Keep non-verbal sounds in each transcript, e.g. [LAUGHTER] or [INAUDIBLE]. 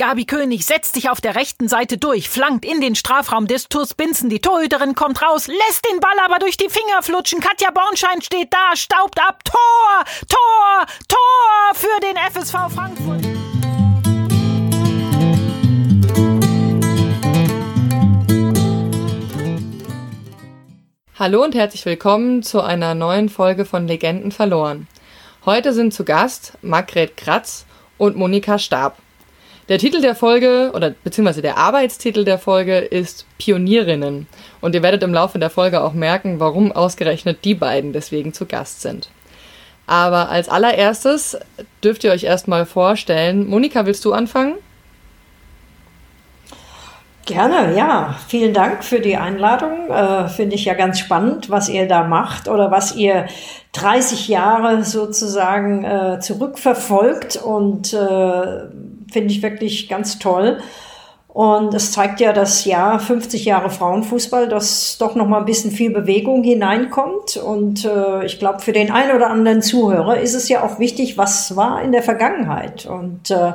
Gabi König setzt sich auf der rechten Seite durch, flankt in den Strafraum des TuS Binzen. Die Torhüterin kommt raus, lässt den Ball aber durch die Finger flutschen. Katja Bornschein steht da, staubt ab. Tor, Tor, Tor für den FSV Frankfurt. Hallo und herzlich willkommen zu einer neuen Folge von Legenden verloren. Heute sind zu Gast Margret Kratz und Monika Stab. Der Titel der Folge oder beziehungsweise der Arbeitstitel der Folge ist Pionierinnen. Und ihr werdet im Laufe der Folge auch merken, warum ausgerechnet die beiden deswegen zu Gast sind. Aber als allererstes dürft ihr euch erstmal vorstellen. Monika, willst du anfangen? Gerne, ja. Vielen Dank für die Einladung. Äh, Finde ich ja ganz spannend, was ihr da macht oder was ihr 30 Jahre sozusagen äh, zurückverfolgt und äh, finde ich wirklich ganz toll. Und es zeigt ja, dass ja 50 Jahre Frauenfußball, dass doch noch mal ein bisschen viel Bewegung hineinkommt. Und äh, ich glaube, für den einen oder anderen Zuhörer ist es ja auch wichtig, was war in der Vergangenheit. Und äh,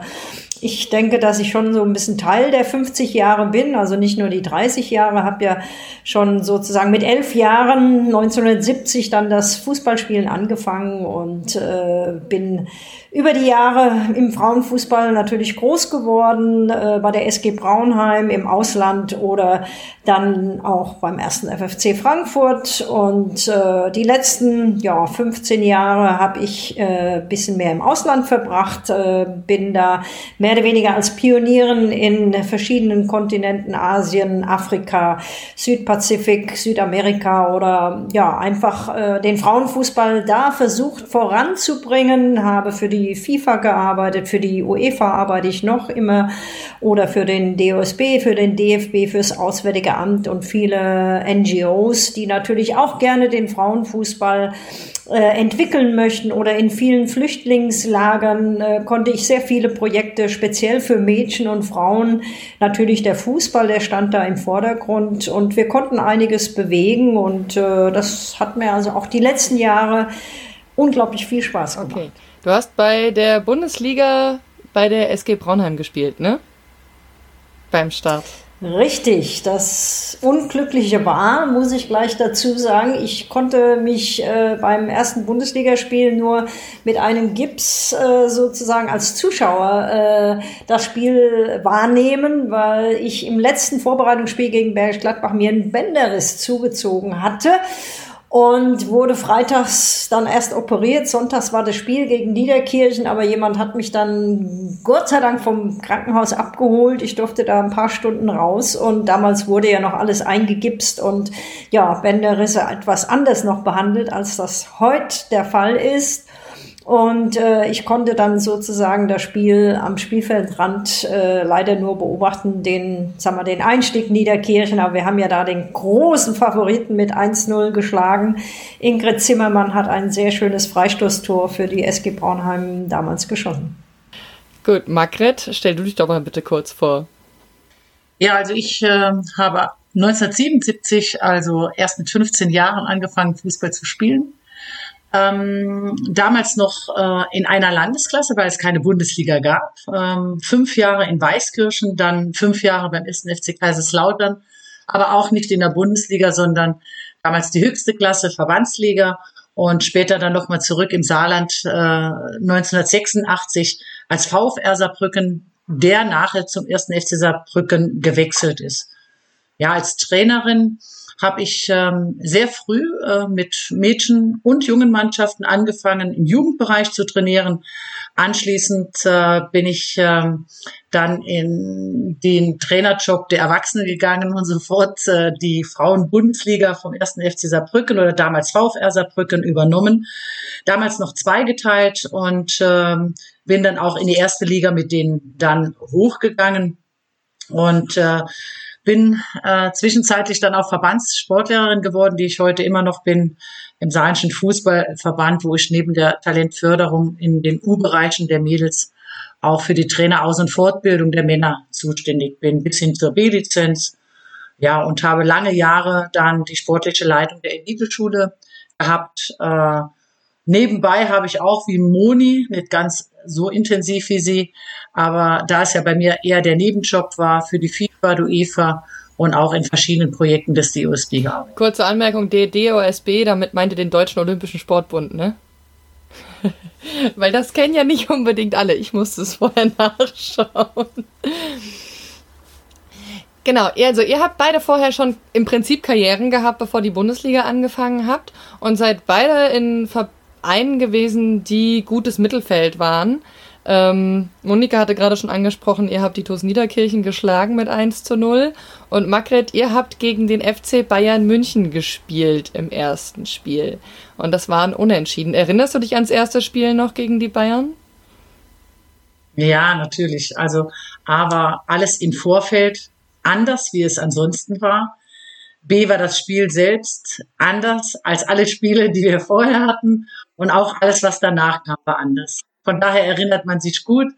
ich denke, dass ich schon so ein bisschen Teil der 50 Jahre bin, also nicht nur die 30 Jahre, habe ja schon sozusagen mit elf Jahren 1970 dann das Fußballspielen angefangen und äh, bin über die Jahre im Frauenfußball natürlich groß geworden, äh, bei der SG Braunheim im Ausland oder dann auch beim ersten FFC Frankfurt. Und äh, die letzten ja, 15 Jahre habe ich äh, bisschen mehr im Ausland verbracht, äh, bin da mehr oder weniger als Pionierin in verschiedenen Kontinenten, Asien, Afrika, Südpazifik, Südamerika oder ja, einfach äh, den Frauenfußball da versucht voranzubringen, habe für die die FIFA gearbeitet, für die UEFA arbeite ich noch immer oder für den DOSB, für den DFB, fürs Auswärtige Amt und viele NGOs, die natürlich auch gerne den Frauenfußball äh, entwickeln möchten oder in vielen Flüchtlingslagern äh, konnte ich sehr viele Projekte speziell für Mädchen und Frauen. Natürlich der Fußball, der stand da im Vordergrund und wir konnten einiges bewegen und äh, das hat mir also auch die letzten Jahre unglaublich viel Spaß gemacht. Okay. Du hast bei der Bundesliga bei der SG Braunheim gespielt, ne? Beim Start. Richtig, das Unglückliche war, muss ich gleich dazu sagen, ich konnte mich äh, beim ersten Bundesligaspiel nur mit einem Gips äh, sozusagen als Zuschauer äh, das Spiel wahrnehmen, weil ich im letzten Vorbereitungsspiel gegen Bergisch Gladbach mir einen Bänderriss zugezogen hatte und wurde freitags dann erst operiert. Sonntags war das Spiel gegen Niederkirchen, aber jemand hat mich dann Gott sei Dank vom Krankenhaus abgeholt. Ich durfte da ein paar Stunden raus und damals wurde ja noch alles eingegipst und ja, Bänderrisse etwas anders noch behandelt, als das heute der Fall ist. Und äh, ich konnte dann sozusagen das Spiel am Spielfeldrand äh, leider nur beobachten, den, sagen wir, den Einstieg Niederkirchen. Aber wir haben ja da den großen Favoriten mit 1-0 geschlagen. Ingrid Zimmermann hat ein sehr schönes Freistoßtor für die SG Braunheim damals geschossen. Gut, Margret, stell du dich doch mal bitte kurz vor. Ja, also ich äh, habe 1977, also erst mit 15 Jahren angefangen, Fußball zu spielen ähm, damals noch äh, in einer Landesklasse, weil es keine Bundesliga gab. Ähm, fünf Jahre in Weißkirchen, dann fünf Jahre beim 1. FC Kaiserslautern, aber auch nicht in der Bundesliga, sondern damals die höchste Klasse, Verbandsliga und später dann nochmal zurück im Saarland äh, 1986 als VfR Saarbrücken, der nachher zum 1. FC Saarbrücken gewechselt ist. Ja, als Trainerin habe ich ähm, sehr früh äh, mit Mädchen und jungen Mannschaften angefangen, im Jugendbereich zu trainieren. Anschließend äh, bin ich äh, dann in den Trainerjob der Erwachsenen gegangen und sofort äh, die Frauenbundesliga vom ersten FC Saarbrücken oder damals VfR Saarbrücken übernommen. Damals noch zweigeteilt und äh, bin dann auch in die erste Liga mit denen dann hochgegangen. Und äh, bin äh, zwischenzeitlich dann auch Verbandssportlehrerin geworden, die ich heute immer noch bin, im Saarischen Fußballverband, wo ich neben der Talentförderung in den U-Bereichen der Mädels auch für die Traineraus- und Fortbildung der Männer zuständig bin, bis hin zur B-Lizenz. Ja, und habe lange Jahre dann die sportliche Leitung der Eliteschule gehabt. Äh, Nebenbei habe ich auch wie Moni, nicht ganz so intensiv wie sie, aber da es ja bei mir eher der Nebenjob war für die FIFA, UEFA und auch in verschiedenen Projekten des DOSB gearbeitet. Kurze Anmerkung, DOSB, damit meinte den Deutschen Olympischen Sportbund, ne? [LAUGHS] Weil das kennen ja nicht unbedingt alle. Ich musste es vorher [LAUGHS] nachschauen. Genau, also ihr habt beide vorher schon im Prinzip Karrieren gehabt, bevor die Bundesliga angefangen habt und seid beide in Vereinen gewesen, die gutes Mittelfeld waren. Ähm, Monika hatte gerade schon angesprochen, ihr habt die TuS Niederkirchen geschlagen mit 1 zu 0. Und Margret, ihr habt gegen den FC Bayern München gespielt im ersten Spiel. Und das waren Unentschieden. Erinnerst du dich ans erste Spiel noch gegen die Bayern? Ja, natürlich. Also, aber alles im Vorfeld anders, wie es ansonsten war. B war das Spiel selbst anders als alle Spiele, die wir [LAUGHS] vorher hatten. Und auch alles, was danach kam, war anders. Von daher erinnert man sich gut.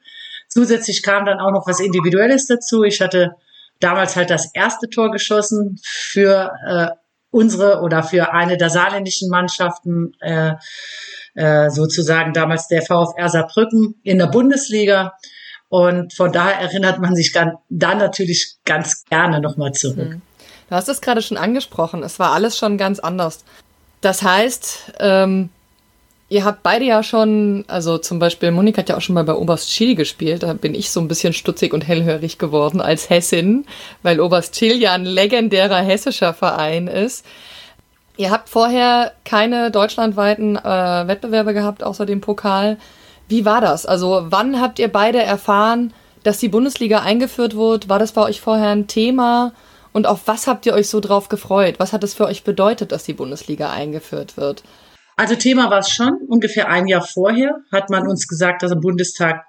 Zusätzlich kam dann auch noch was Individuelles dazu. Ich hatte damals halt das erste Tor geschossen für äh, unsere oder für eine der saarländischen Mannschaften, äh, äh, sozusagen damals der VfR Saarbrücken in der Bundesliga. Und von daher erinnert man sich dann, natürlich ganz gerne nochmal zurück. Hm. Du hast es gerade schon angesprochen, es war alles schon ganz anders. Das heißt, ähm, Ihr habt beide ja schon, also zum Beispiel Monika hat ja auch schon mal bei Oberst Schiel gespielt. Da bin ich so ein bisschen stutzig und hellhörig geworden als Hessin, weil Oberst Schiel ja ein legendärer hessischer Verein ist. Ihr habt vorher keine deutschlandweiten äh, Wettbewerbe gehabt, außer dem Pokal. Wie war das? Also wann habt ihr beide erfahren, dass die Bundesliga eingeführt wird? War das bei euch vorher ein Thema? Und auf was habt ihr euch so drauf gefreut? Was hat es für euch bedeutet, dass die Bundesliga eingeführt wird? Also Thema war es schon. Ungefähr ein Jahr vorher hat man uns gesagt, dass im Bundestag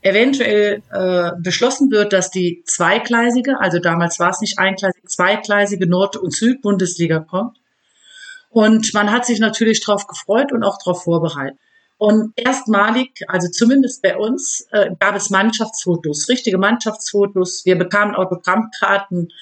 eventuell äh, beschlossen wird, dass die zweigleisige, also damals war es nicht eingleisig, zweigleisige Nord- und Süd-Bundesliga kommt. Und man hat sich natürlich darauf gefreut und auch darauf vorbereitet. Und erstmalig, also zumindest bei uns, äh, gab es Mannschaftsfotos, richtige Mannschaftsfotos. Wir bekamen Autogrammkarten.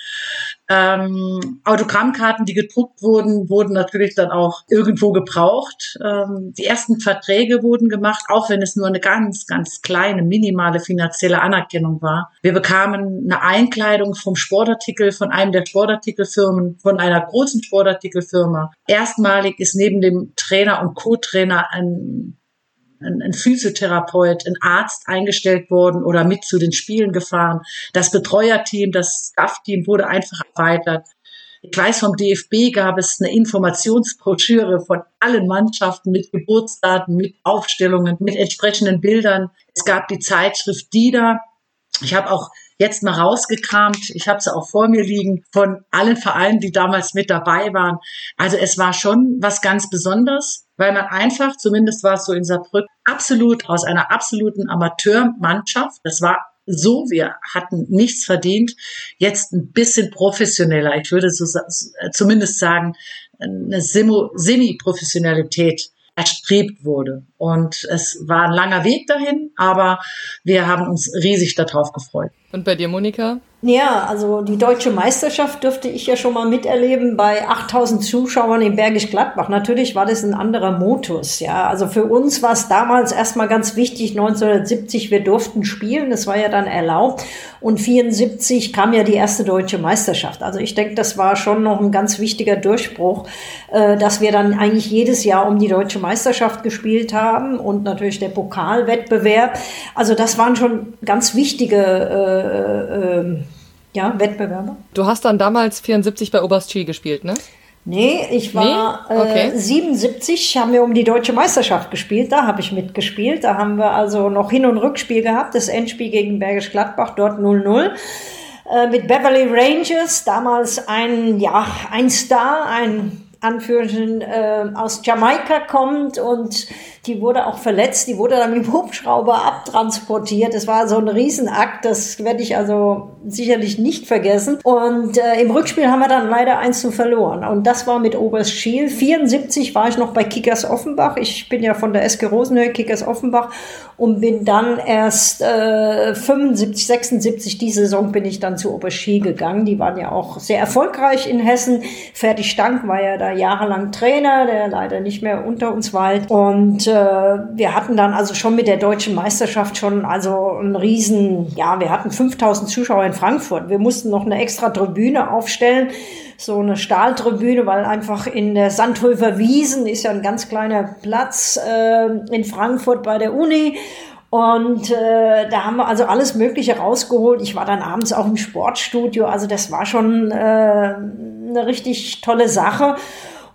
Ähm, Autogrammkarten, die gedruckt wurden, wurden natürlich dann auch irgendwo gebraucht. Ähm, die ersten Verträge wurden gemacht, auch wenn es nur eine ganz, ganz kleine, minimale finanzielle Anerkennung war. Wir bekamen eine Einkleidung vom Sportartikel, von einem der Sportartikelfirmen, von einer großen Sportartikelfirma. Erstmalig ist neben dem Trainer und Co-Trainer ein ein, ein Physiotherapeut, ein Arzt eingestellt worden oder mit zu den Spielen gefahren. Das Betreuerteam, das Staff-Team wurde einfach erweitert. Ich weiß, vom DFB gab es eine Informationsbroschüre von allen Mannschaften mit Geburtsdaten, mit Aufstellungen, mit entsprechenden Bildern. Es gab die Zeitschrift DIDA. Ich habe auch jetzt mal rausgekramt, ich habe sie auch vor mir liegen, von allen Vereinen, die damals mit dabei waren. Also es war schon was ganz Besonderes weil man einfach, zumindest war es so in Saarbrücken, absolut aus einer absoluten Amateurmannschaft, das war so, wir hatten nichts verdient, jetzt ein bisschen professioneller, ich würde so zumindest sagen, eine Semi-Professionalität erstrebt wurde. Und es war ein langer Weg dahin, aber wir haben uns riesig darauf gefreut. Und bei dir, Monika? Ja, also die deutsche Meisterschaft dürfte ich ja schon mal miterleben bei 8000 Zuschauern in Bergisch Gladbach. Natürlich war das ein anderer Motus, ja. Also für uns war es damals erstmal ganz wichtig, 1970, wir durften spielen, das war ja dann erlaubt. Und 74 kam ja die erste deutsche Meisterschaft. Also ich denke, das war schon noch ein ganz wichtiger Durchbruch, äh, dass wir dann eigentlich jedes Jahr um die deutsche Meisterschaft gespielt haben und natürlich der Pokalwettbewerb. Also das waren schon ganz wichtige äh, äh, ja, Wettbewerbe. Du hast dann damals 74 bei Oberst Chi gespielt, ne? Nee, ich war nee? Okay. Äh, 77, haben wir um die deutsche Meisterschaft gespielt, da habe ich mitgespielt. Da haben wir also noch Hin- und Rückspiel gehabt, das Endspiel gegen Bergisch Gladbach, dort 0-0 äh, mit Beverly Rangers, damals ein, ja, ein Star, ein Anführerin äh, aus Jamaika kommt und Die wurde auch verletzt, die wurde dann mit dem Hubschrauber abtransportiert. Das war so ein Riesenakt, das werde ich also sicherlich nicht vergessen. Und äh, im Rückspiel haben wir dann leider eins zu verloren. Und das war mit Oberst Schiel. 74 war ich noch bei Kickers Offenbach. Ich bin ja von der SG Rosenhöhe, Kickers Offenbach und bin dann erst äh, 75, 76, die Saison bin ich dann zu Oberski gegangen. Die waren ja auch sehr erfolgreich in Hessen. Fertig Stank war ja da jahrelang Trainer, der leider nicht mehr unter uns weilt. Und äh, wir hatten dann also schon mit der deutschen Meisterschaft schon also ein riesen, ja, wir hatten 5000 Zuschauer in Frankfurt. Wir mussten noch eine extra Tribüne aufstellen so eine Stahltribüne, weil einfach in der Sandhöfer Wiesen ist ja ein ganz kleiner Platz äh, in Frankfurt bei der Uni. Und äh, da haben wir also alles Mögliche rausgeholt. Ich war dann abends auch im Sportstudio. Also das war schon äh, eine richtig tolle Sache.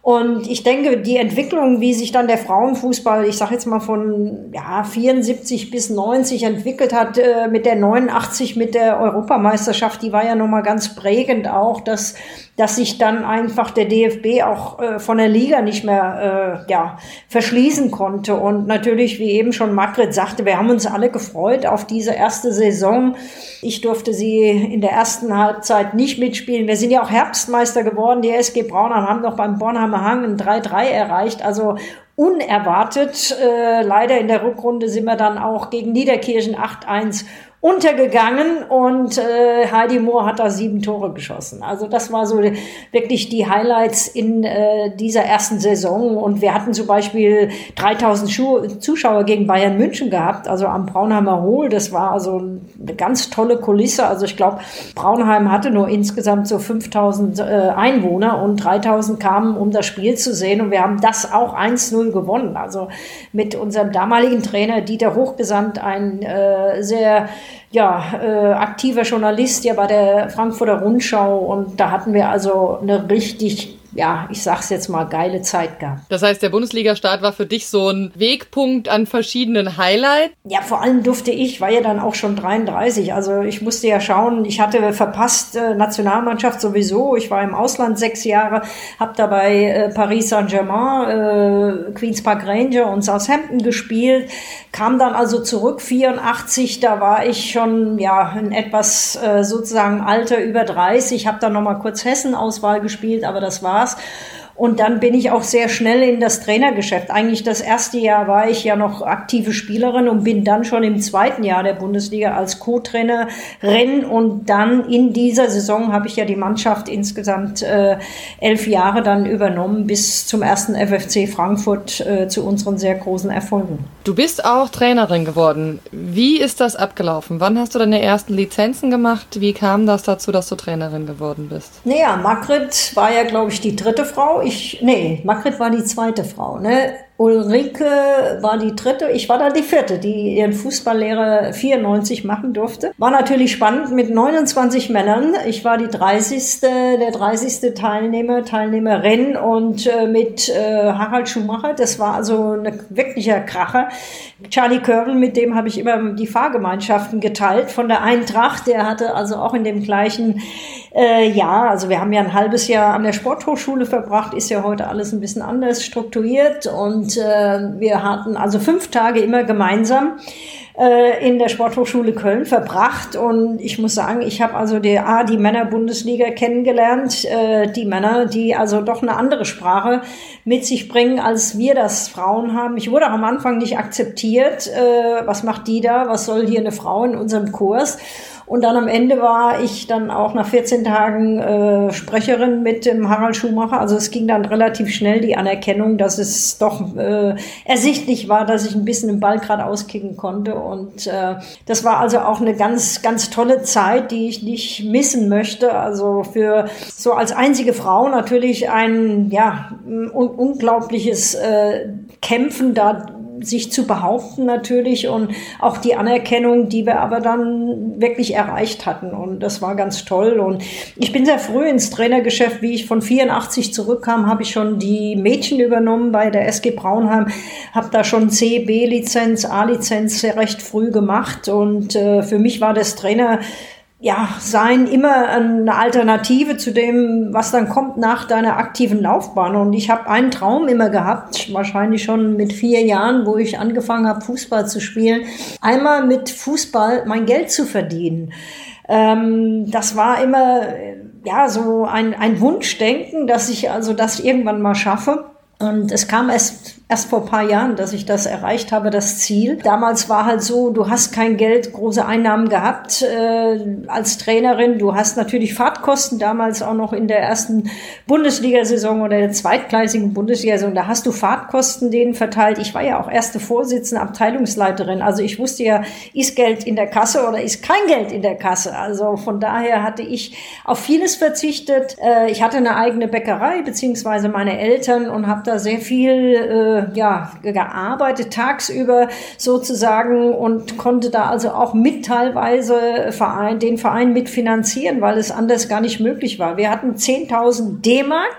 Und ich denke, die Entwicklung, wie sich dann der Frauenfußball, ich sage jetzt mal von ja, 74 bis 90 entwickelt hat, äh, mit der 89, mit der Europameisterschaft, die war ja nochmal ganz prägend auch, dass dass sich dann einfach der DFB auch äh, von der Liga nicht mehr äh, ja, verschließen konnte. Und natürlich, wie eben schon Margret sagte, wir haben uns alle gefreut auf diese erste Saison. Ich durfte sie in der ersten Halbzeit nicht mitspielen. Wir sind ja auch Herbstmeister geworden. Die SG Braunheim haben noch beim Bornheimer Hang ein 3-3 erreicht. Also unerwartet. Äh, leider in der Rückrunde sind wir dann auch gegen Niederkirchen 8-1 untergegangen und äh, Heidi Mohr hat da sieben Tore geschossen. Also das war so wirklich die Highlights in äh, dieser ersten Saison und wir hatten zum Beispiel 3000 Schu Zuschauer gegen Bayern München gehabt, also am Braunheimer Hohl. Das war also eine ganz tolle Kulisse. Also ich glaube, Braunheim hatte nur insgesamt so 5000 äh, Einwohner und 3000 kamen, um das Spiel zu sehen und wir haben das auch 1-0 gewonnen. Also mit unserem damaligen Trainer Dieter Hochgesandt ein äh, sehr ja, äh, aktiver Journalist ja bei der Frankfurter Rundschau. Und da hatten wir also eine richtig ja, ich sag's jetzt mal, geile Zeit gehabt. Das heißt, der Bundesliga-Start war für dich so ein Wegpunkt an verschiedenen Highlights? Ja, vor allem durfte ich, war ja dann auch schon 33. Also ich musste ja schauen, ich hatte verpasst äh, Nationalmannschaft sowieso. Ich war im Ausland sechs Jahre, habe dabei äh, Paris Saint-Germain, äh, Queens Park Ranger und Southampton gespielt, kam dann also zurück 84. Da war ich schon ja in etwas äh, sozusagen Alter über 30. Habe dann noch mal kurz Hessen-Auswahl gespielt, aber das war Spaß. Und dann bin ich auch sehr schnell in das Trainergeschäft. Eigentlich das erste Jahr war ich ja noch aktive Spielerin und bin dann schon im zweiten Jahr der Bundesliga als Co-Trainerin. Und dann in dieser Saison habe ich ja die Mannschaft insgesamt äh, elf Jahre dann übernommen bis zum ersten FFC Frankfurt äh, zu unseren sehr großen Erfolgen. Du bist auch Trainerin geworden. Wie ist das abgelaufen? Wann hast du deine ersten Lizenzen gemacht? Wie kam das dazu, dass du Trainerin geworden bist? Naja, Margret war ja, glaube ich, die dritte Frau ich, nee, Margret war die zweite Frau, ne? Ulrike war die dritte, ich war da die vierte, die ihren Fußballlehrer 94 machen durfte. War natürlich spannend mit 29 Männern. Ich war die 30. der 30. Teilnehmer, Teilnehmerin und äh, mit äh, Harald Schumacher. Das war also ein wirklicher Kracher. Charlie Körbel, mit dem habe ich immer die Fahrgemeinschaften geteilt von der Eintracht. Der hatte also auch in dem gleichen äh, Jahr, also wir haben ja ein halbes Jahr an der Sporthochschule verbracht, ist ja heute alles ein bisschen anders strukturiert und und äh, wir hatten also fünf Tage immer gemeinsam äh, in der Sporthochschule Köln verbracht. Und ich muss sagen, ich habe also die, A, die Männerbundesliga kennengelernt, äh, die Männer, die also doch eine andere Sprache mit sich bringen, als wir das Frauen haben. Ich wurde auch am Anfang nicht akzeptiert. Äh, was macht die da? Was soll hier eine Frau in unserem Kurs? Und dann am Ende war ich dann auch nach 14 Tagen äh, Sprecherin mit dem Harald Schumacher. Also es ging dann relativ schnell die Anerkennung, dass es doch äh, ersichtlich war, dass ich ein bisschen den Ball gerade auskicken konnte. Und äh, das war also auch eine ganz, ganz tolle Zeit, die ich nicht missen möchte. Also für so als einzige Frau natürlich ein ja un unglaubliches äh, Kämpfen da sich zu behaupten natürlich und auch die Anerkennung, die wir aber dann wirklich erreicht hatten. Und das war ganz toll. Und ich bin sehr früh ins Trainergeschäft, wie ich von 84 zurückkam, habe ich schon die Mädchen übernommen bei der SG Braunheim, habe da schon C, B-Lizenz, A-Lizenz sehr recht früh gemacht. Und äh, für mich war das Trainer ja, sein immer eine Alternative zu dem, was dann kommt nach deiner aktiven Laufbahn. Und ich habe einen Traum immer gehabt, wahrscheinlich schon mit vier Jahren, wo ich angefangen habe, Fußball zu spielen, einmal mit Fußball mein Geld zu verdienen. Ähm, das war immer ja so ein, ein Wunschdenken, dass ich also das irgendwann mal schaffe. Und es kam erst erst vor paar Jahren, dass ich das erreicht habe, das Ziel. Damals war halt so, du hast kein Geld, große Einnahmen gehabt äh, als Trainerin. Du hast natürlich Fahrtkosten, damals auch noch in der ersten Bundesliga-Saison oder der zweitgleisigen Bundesliga-Saison. Da hast du Fahrtkosten denen verteilt. Ich war ja auch erste Vorsitzende, Abteilungsleiterin. Also ich wusste ja, ist Geld in der Kasse oder ist kein Geld in der Kasse. Also von daher hatte ich auf vieles verzichtet. Äh, ich hatte eine eigene Bäckerei, beziehungsweise meine Eltern und habe da sehr viel äh, ja, gearbeitet, tagsüber sozusagen und konnte da also auch mit teilweise Verein, den Verein mitfinanzieren, weil es anders gar nicht möglich war. Wir hatten 10.000 D-Mark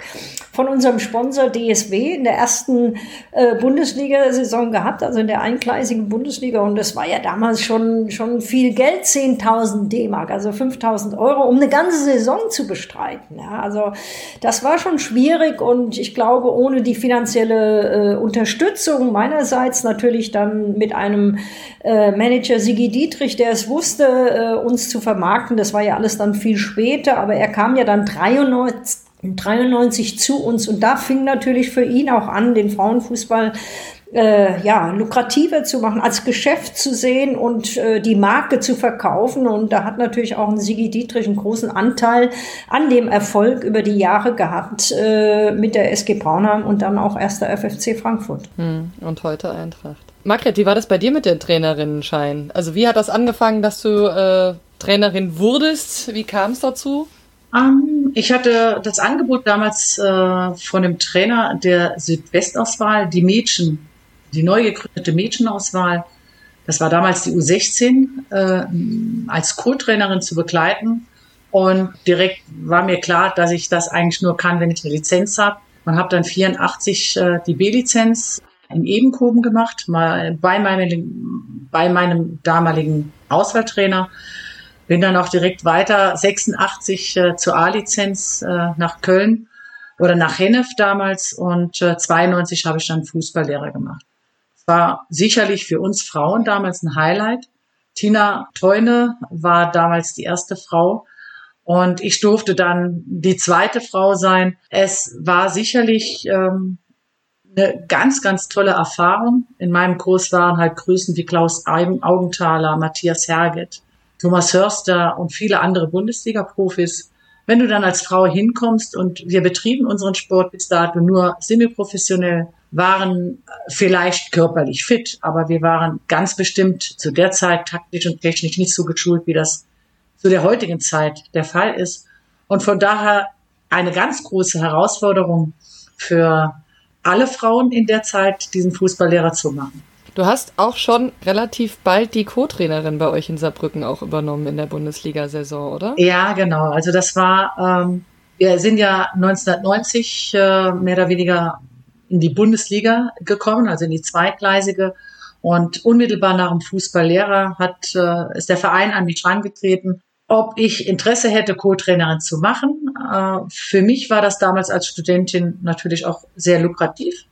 von unserem Sponsor DSW in der ersten äh, Bundesliga-Saison gehabt, also in der eingleisigen Bundesliga. Und das war ja damals schon, schon viel Geld, 10.000 D-Mark, also 5.000 Euro, um eine ganze Saison zu bestreiten. Ja, also das war schon schwierig und ich glaube, ohne die finanzielle äh, Unterstützung meinerseits natürlich dann mit einem äh, Manager Sigi Dietrich, der es wusste, äh, uns zu vermarkten. Das war ja alles dann viel später, aber er kam ja dann 93 93 zu uns und da fing natürlich für ihn auch an, den Frauenfußball äh, ja, lukrativer zu machen, als Geschäft zu sehen und äh, die Marke zu verkaufen. Und da hat natürlich auch ein Sigi Dietrich einen großen Anteil an dem Erfolg über die Jahre gehabt äh, mit der SG Braunheim und dann auch erster FFC Frankfurt. Hm, und heute Eintracht. Margret, wie war das bei dir mit dem Trainerinnenschein? Also wie hat das angefangen, dass du äh, Trainerin wurdest? Wie kam es dazu? Ähm, ich hatte das Angebot damals äh, von dem Trainer der Südwestauswahl, die Mädchen, die neu gegründete Mädchenauswahl. Das war damals die U16, äh, als Co-Trainerin zu begleiten. Und direkt war mir klar, dass ich das eigentlich nur kann, wenn ich eine Lizenz habe. Und habe dann 84 äh, die B-Lizenz in Ebenkoben gemacht, mal bei meinem, bei meinem damaligen Auswahltrainer. Bin dann auch direkt weiter 86 äh, zur A-Lizenz äh, nach Köln oder nach Hennef damals und äh, 92 habe ich dann Fußballlehrer gemacht. War sicherlich für uns Frauen damals ein Highlight. Tina Teune war damals die erste Frau und ich durfte dann die zweite Frau sein. Es war sicherlich ähm, eine ganz, ganz tolle Erfahrung. In meinem Kurs waren halt Grüßen wie Klaus Augenthaler, Matthias Herget, Thomas Hörster und viele andere Bundesliga-Profis. Wenn du dann als Frau hinkommst und wir betrieben unseren Sport bis dato nur semi-professionell, waren vielleicht körperlich fit, aber wir waren ganz bestimmt zu der Zeit taktisch und technisch nicht so geschult, wie das zu der heutigen Zeit der Fall ist. Und von daher eine ganz große Herausforderung für alle Frauen in der Zeit, diesen Fußballlehrer zu machen. Du hast auch schon relativ bald die Co-Trainerin bei euch in Saarbrücken auch übernommen in der Bundesliga-Saison, oder? Ja, genau. Also das war, ähm, wir sind ja 1990 äh, mehr oder weniger in die Bundesliga gekommen, also in die zweitgleisige. Und unmittelbar nach dem Fußballlehrer hat, äh, ist der Verein an mich herangetreten, ob ich Interesse hätte, Co-Trainerin zu machen. Äh, für mich war das damals als Studentin natürlich auch sehr lukrativ.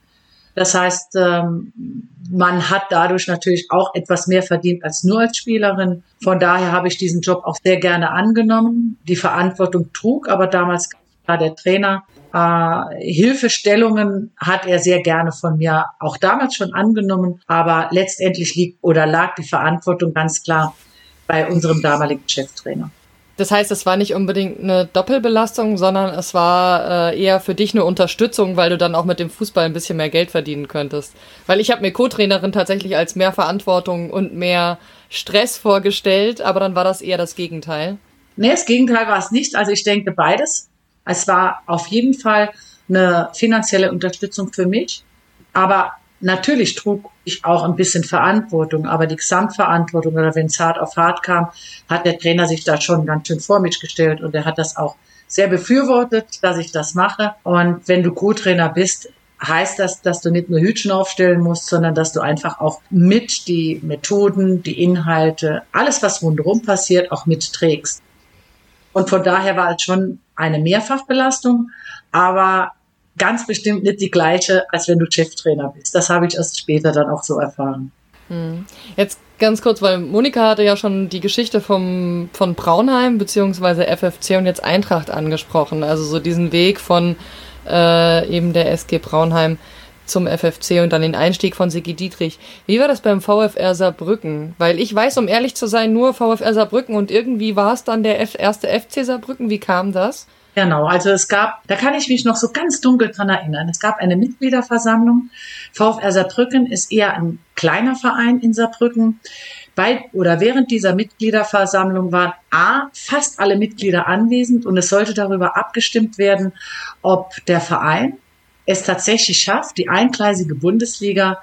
Das heißt, ähm, man hat dadurch natürlich auch etwas mehr verdient als nur als Spielerin. Von daher habe ich diesen Job auch sehr gerne angenommen. Die Verantwortung trug aber damals war der Trainer. Äh, Hilfestellungen hat er sehr gerne von mir auch damals schon angenommen, aber letztendlich liegt oder lag die Verantwortung ganz klar bei unserem damaligen Cheftrainer. Das heißt, es war nicht unbedingt eine Doppelbelastung, sondern es war äh, eher für dich eine Unterstützung, weil du dann auch mit dem Fußball ein bisschen mehr Geld verdienen könntest. Weil ich habe mir Co-Trainerin tatsächlich als mehr Verantwortung und mehr Stress vorgestellt, aber dann war das eher das Gegenteil. Nee, das Gegenteil war es nicht. Also ich denke beides. Es war auf jeden Fall eine finanzielle Unterstützung für mich, aber Natürlich trug ich auch ein bisschen Verantwortung, aber die Gesamtverantwortung oder wenn es hart auf hart kam, hat der Trainer sich da schon ganz schön vor mich gestellt und er hat das auch sehr befürwortet, dass ich das mache. Und wenn du Co-Trainer bist, heißt das, dass du nicht nur Hütchen aufstellen musst, sondern dass du einfach auch mit die Methoden, die Inhalte, alles, was rundherum passiert, auch mitträgst. Und von daher war es schon eine Mehrfachbelastung, aber ganz bestimmt nicht die gleiche, als wenn du Cheftrainer bist. Das habe ich erst später dann auch so erfahren. Hm. Jetzt ganz kurz, weil Monika hatte ja schon die Geschichte vom, von Braunheim beziehungsweise FFC und jetzt Eintracht angesprochen. Also so diesen Weg von äh, eben der SG Braunheim zum FFC und dann den Einstieg von Sigi Dietrich. Wie war das beim VfR Saarbrücken? Weil ich weiß, um ehrlich zu sein, nur VfR Saarbrücken und irgendwie war es dann der erste FC Saarbrücken. Wie kam das? Genau, also es gab, da kann ich mich noch so ganz dunkel dran erinnern. Es gab eine Mitgliederversammlung. VfR Saarbrücken ist eher ein kleiner Verein in Saarbrücken. Bei oder während dieser Mitgliederversammlung waren A, fast alle Mitglieder anwesend und es sollte darüber abgestimmt werden, ob der Verein es tatsächlich schafft, die eingleisige Bundesliga,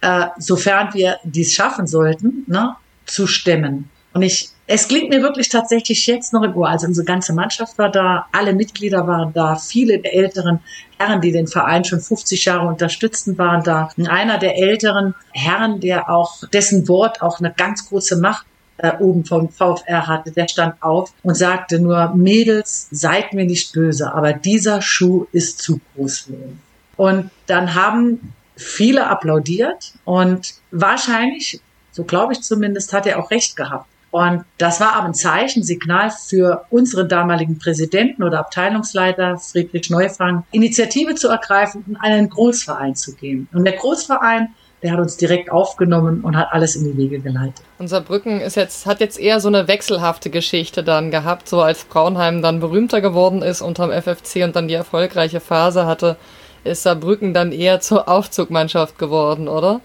äh, sofern wir dies schaffen sollten, ne, zu stemmen. Und ich es klingt mir wirklich tatsächlich jetzt noch im Ohr. Also unsere ganze Mannschaft war da, alle Mitglieder waren da, viele der älteren Herren, die den Verein schon 50 Jahre unterstützten, waren da. Und einer der älteren Herren, der auch, dessen Wort auch eine ganz große Macht äh, oben vom VfR hatte, der stand auf und sagte nur, Mädels, seid mir nicht böse, aber dieser Schuh ist zu groß für uns. Und dann haben viele applaudiert und wahrscheinlich, so glaube ich zumindest, hat er auch recht gehabt. Und das war aber ein Zeichen, Signal für unseren damaligen Präsidenten oder Abteilungsleiter Friedrich Neufang, Initiative zu ergreifen und einen Großverein zu gehen. Und der Großverein, der hat uns direkt aufgenommen und hat alles in die Wege geleitet. Unser Brücken ist jetzt, hat jetzt eher so eine wechselhafte Geschichte dann gehabt, so als Braunheim dann berühmter geworden ist unterm FFC und dann die erfolgreiche Phase hatte, ist Saarbrücken dann eher zur Aufzugmannschaft geworden, oder?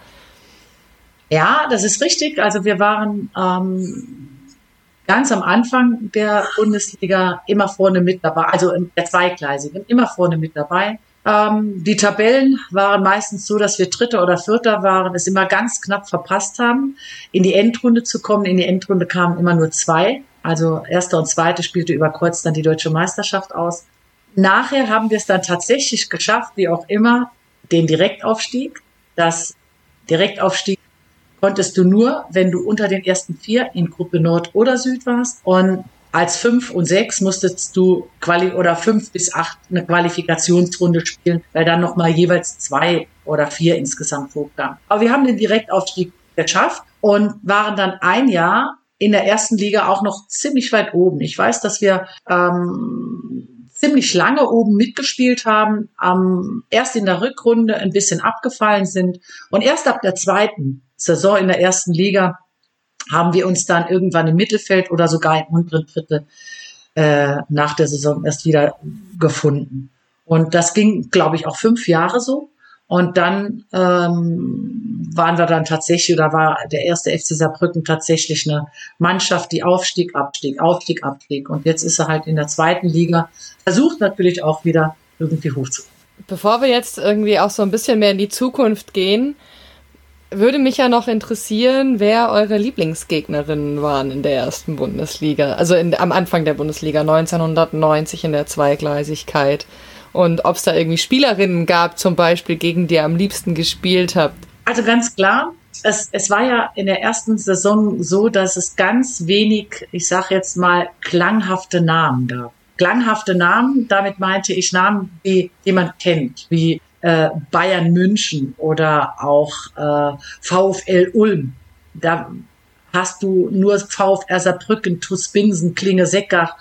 Ja, das ist richtig. Also wir waren ähm, ganz am Anfang der Bundesliga immer vorne mit dabei, also in der zweigleisigen, immer vorne mit dabei. Ähm, die Tabellen waren meistens so, dass wir Dritter oder Vierter waren, es immer ganz knapp verpasst haben, in die Endrunde zu kommen. In die Endrunde kamen immer nur zwei. Also erster und zweite spielte über Kreuz dann die deutsche Meisterschaft aus. Nachher haben wir es dann tatsächlich geschafft, wie auch immer, den Direktaufstieg. Das Direktaufstieg konntest du nur, wenn du unter den ersten vier in Gruppe Nord oder Süd warst. Und als fünf und sechs musstest du quali oder fünf bis acht eine Qualifikationsrunde spielen, weil dann nochmal jeweils zwei oder vier insgesamt hochkamen. Aber wir haben den Direktaufstieg geschafft und waren dann ein Jahr in der ersten Liga auch noch ziemlich weit oben. Ich weiß, dass wir ähm, ziemlich lange oben mitgespielt haben, ähm, erst in der Rückrunde ein bisschen abgefallen sind und erst ab der zweiten Saison in der ersten Liga haben wir uns dann irgendwann im Mittelfeld oder sogar im unteren Drittel äh, nach der Saison erst wieder gefunden. Und das ging, glaube ich, auch fünf Jahre so. Und dann ähm, waren wir dann tatsächlich, oder war der erste FC Saarbrücken tatsächlich eine Mannschaft, die Aufstieg, Abstieg, Aufstieg, Abstieg. Und jetzt ist er halt in der zweiten Liga, versucht natürlich auch wieder irgendwie hochzukommen. Bevor wir jetzt irgendwie auch so ein bisschen mehr in die Zukunft gehen, würde mich ja noch interessieren, wer eure Lieblingsgegnerinnen waren in der ersten Bundesliga. Also in, am Anfang der Bundesliga 1990 in der Zweigleisigkeit. Und ob es da irgendwie Spielerinnen gab, zum Beispiel, gegen die ihr am liebsten gespielt habt. Also ganz klar, es, es war ja in der ersten Saison so, dass es ganz wenig, ich sag jetzt mal, klanghafte Namen gab. Klanghafte Namen, damit meinte ich Namen, die jemand kennt, wie äh, Bayern München oder auch äh, VfL Ulm. Da hast du nur VfR Saarbrücken, TuS Binsen, Klinge Seckach,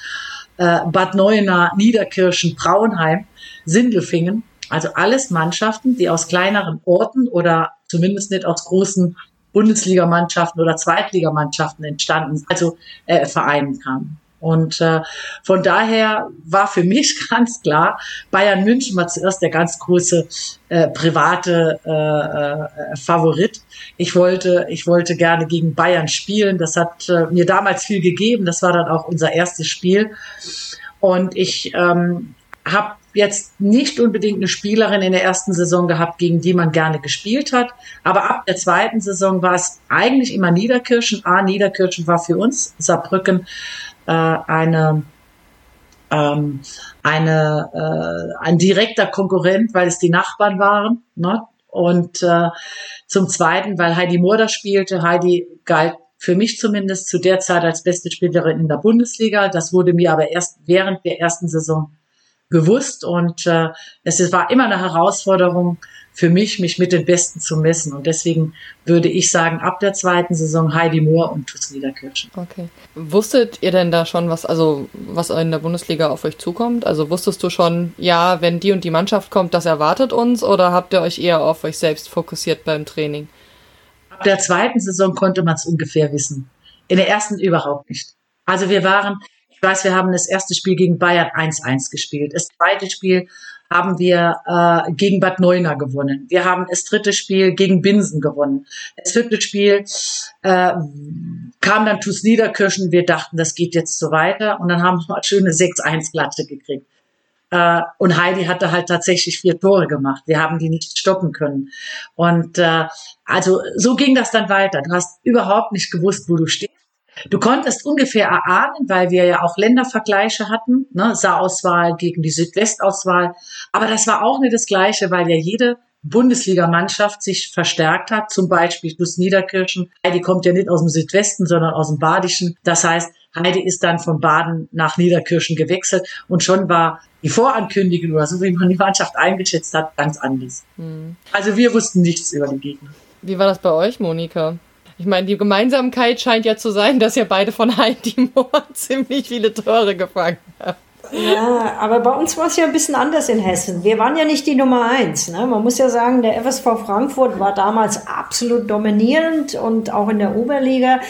äh, Bad Neuenahr, Niederkirchen, Braunheim, Sindelfingen. Also alles Mannschaften, die aus kleineren Orten oder zumindest nicht aus großen Bundesligamannschaften oder Zweitligamannschaften entstanden, also äh, Vereinen kamen. Und äh, von daher war für mich [LAUGHS] ganz klar, Bayern München war zuerst der ganz große äh, private äh, äh, Favorit. Ich wollte, ich wollte gerne gegen Bayern spielen. Das hat äh, mir damals viel gegeben. Das war dann auch unser erstes Spiel. Und ich ähm, habe jetzt nicht unbedingt eine Spielerin in der ersten Saison gehabt, gegen die man gerne gespielt hat. Aber ab der zweiten Saison war es eigentlich immer Niederkirchen. A, Niederkirchen war für uns Saarbrücken äh, eine ähm, eine, äh, ein direkter Konkurrent, weil es die Nachbarn waren. Ne? Und äh, zum Zweiten, weil Heidi Mohr spielte. Heidi galt für mich zumindest zu der Zeit als beste Spielerin in der Bundesliga. Das wurde mir aber erst während der ersten Saison bewusst und äh, es war immer eine Herausforderung für mich, mich mit den Besten zu messen. Und deswegen würde ich sagen, ab der zweiten Saison Heidi Mohr und TuS Niederkirchen. Okay. Wusstet ihr denn da schon, was, also, was in der Bundesliga auf euch zukommt? Also wusstest du schon, ja, wenn die und die Mannschaft kommt, das erwartet uns oder habt ihr euch eher auf euch selbst fokussiert beim Training? Ab der zweiten Saison konnte man es ungefähr wissen. In der ersten überhaupt nicht. Also wir waren, ich weiß, wir haben das erste Spiel gegen Bayern 1-1 gespielt. Das zweite Spiel haben wir äh, gegen Bad Neuenahr gewonnen. Wir haben das dritte Spiel gegen Binsen gewonnen. Das vierte Spiel äh, kam dann TuS Niederkirchen. Wir dachten, das geht jetzt so weiter. Und dann haben wir mal schöne 6-1 Glatte gekriegt. Äh, und Heidi hatte halt tatsächlich vier Tore gemacht. Wir haben die nicht stoppen können. Und äh, also so ging das dann weiter. Du hast überhaupt nicht gewusst, wo du stehst. Du konntest ungefähr erahnen, weil wir ja auch Ländervergleiche hatten, ne, Saarauswahl gegen die Südwestauswahl. Aber das war auch nicht das Gleiche, weil ja jede Bundesligamannschaft sich verstärkt hat. Zum Beispiel plus Niederkirchen. Heidi kommt ja nicht aus dem Südwesten, sondern aus dem Badischen. Das heißt, Heidi ist dann von Baden nach Niederkirchen gewechselt und schon war die Vorankündigung oder so, wie man die Mannschaft eingeschätzt hat, ganz anders. Mhm. Also wir wussten nichts über die Gegner. Wie war das bei euch, Monika? Ich meine, die Gemeinsamkeit scheint ja zu sein, dass ihr beide von Heidi Mohr [LAUGHS] ziemlich viele Tore gefangen habt. Ja, aber bei uns war es ja ein bisschen anders in Hessen. Wir waren ja nicht die Nummer eins. Ne? Man muss ja sagen, der FSV Frankfurt war damals absolut dominierend und auch in der Oberliga.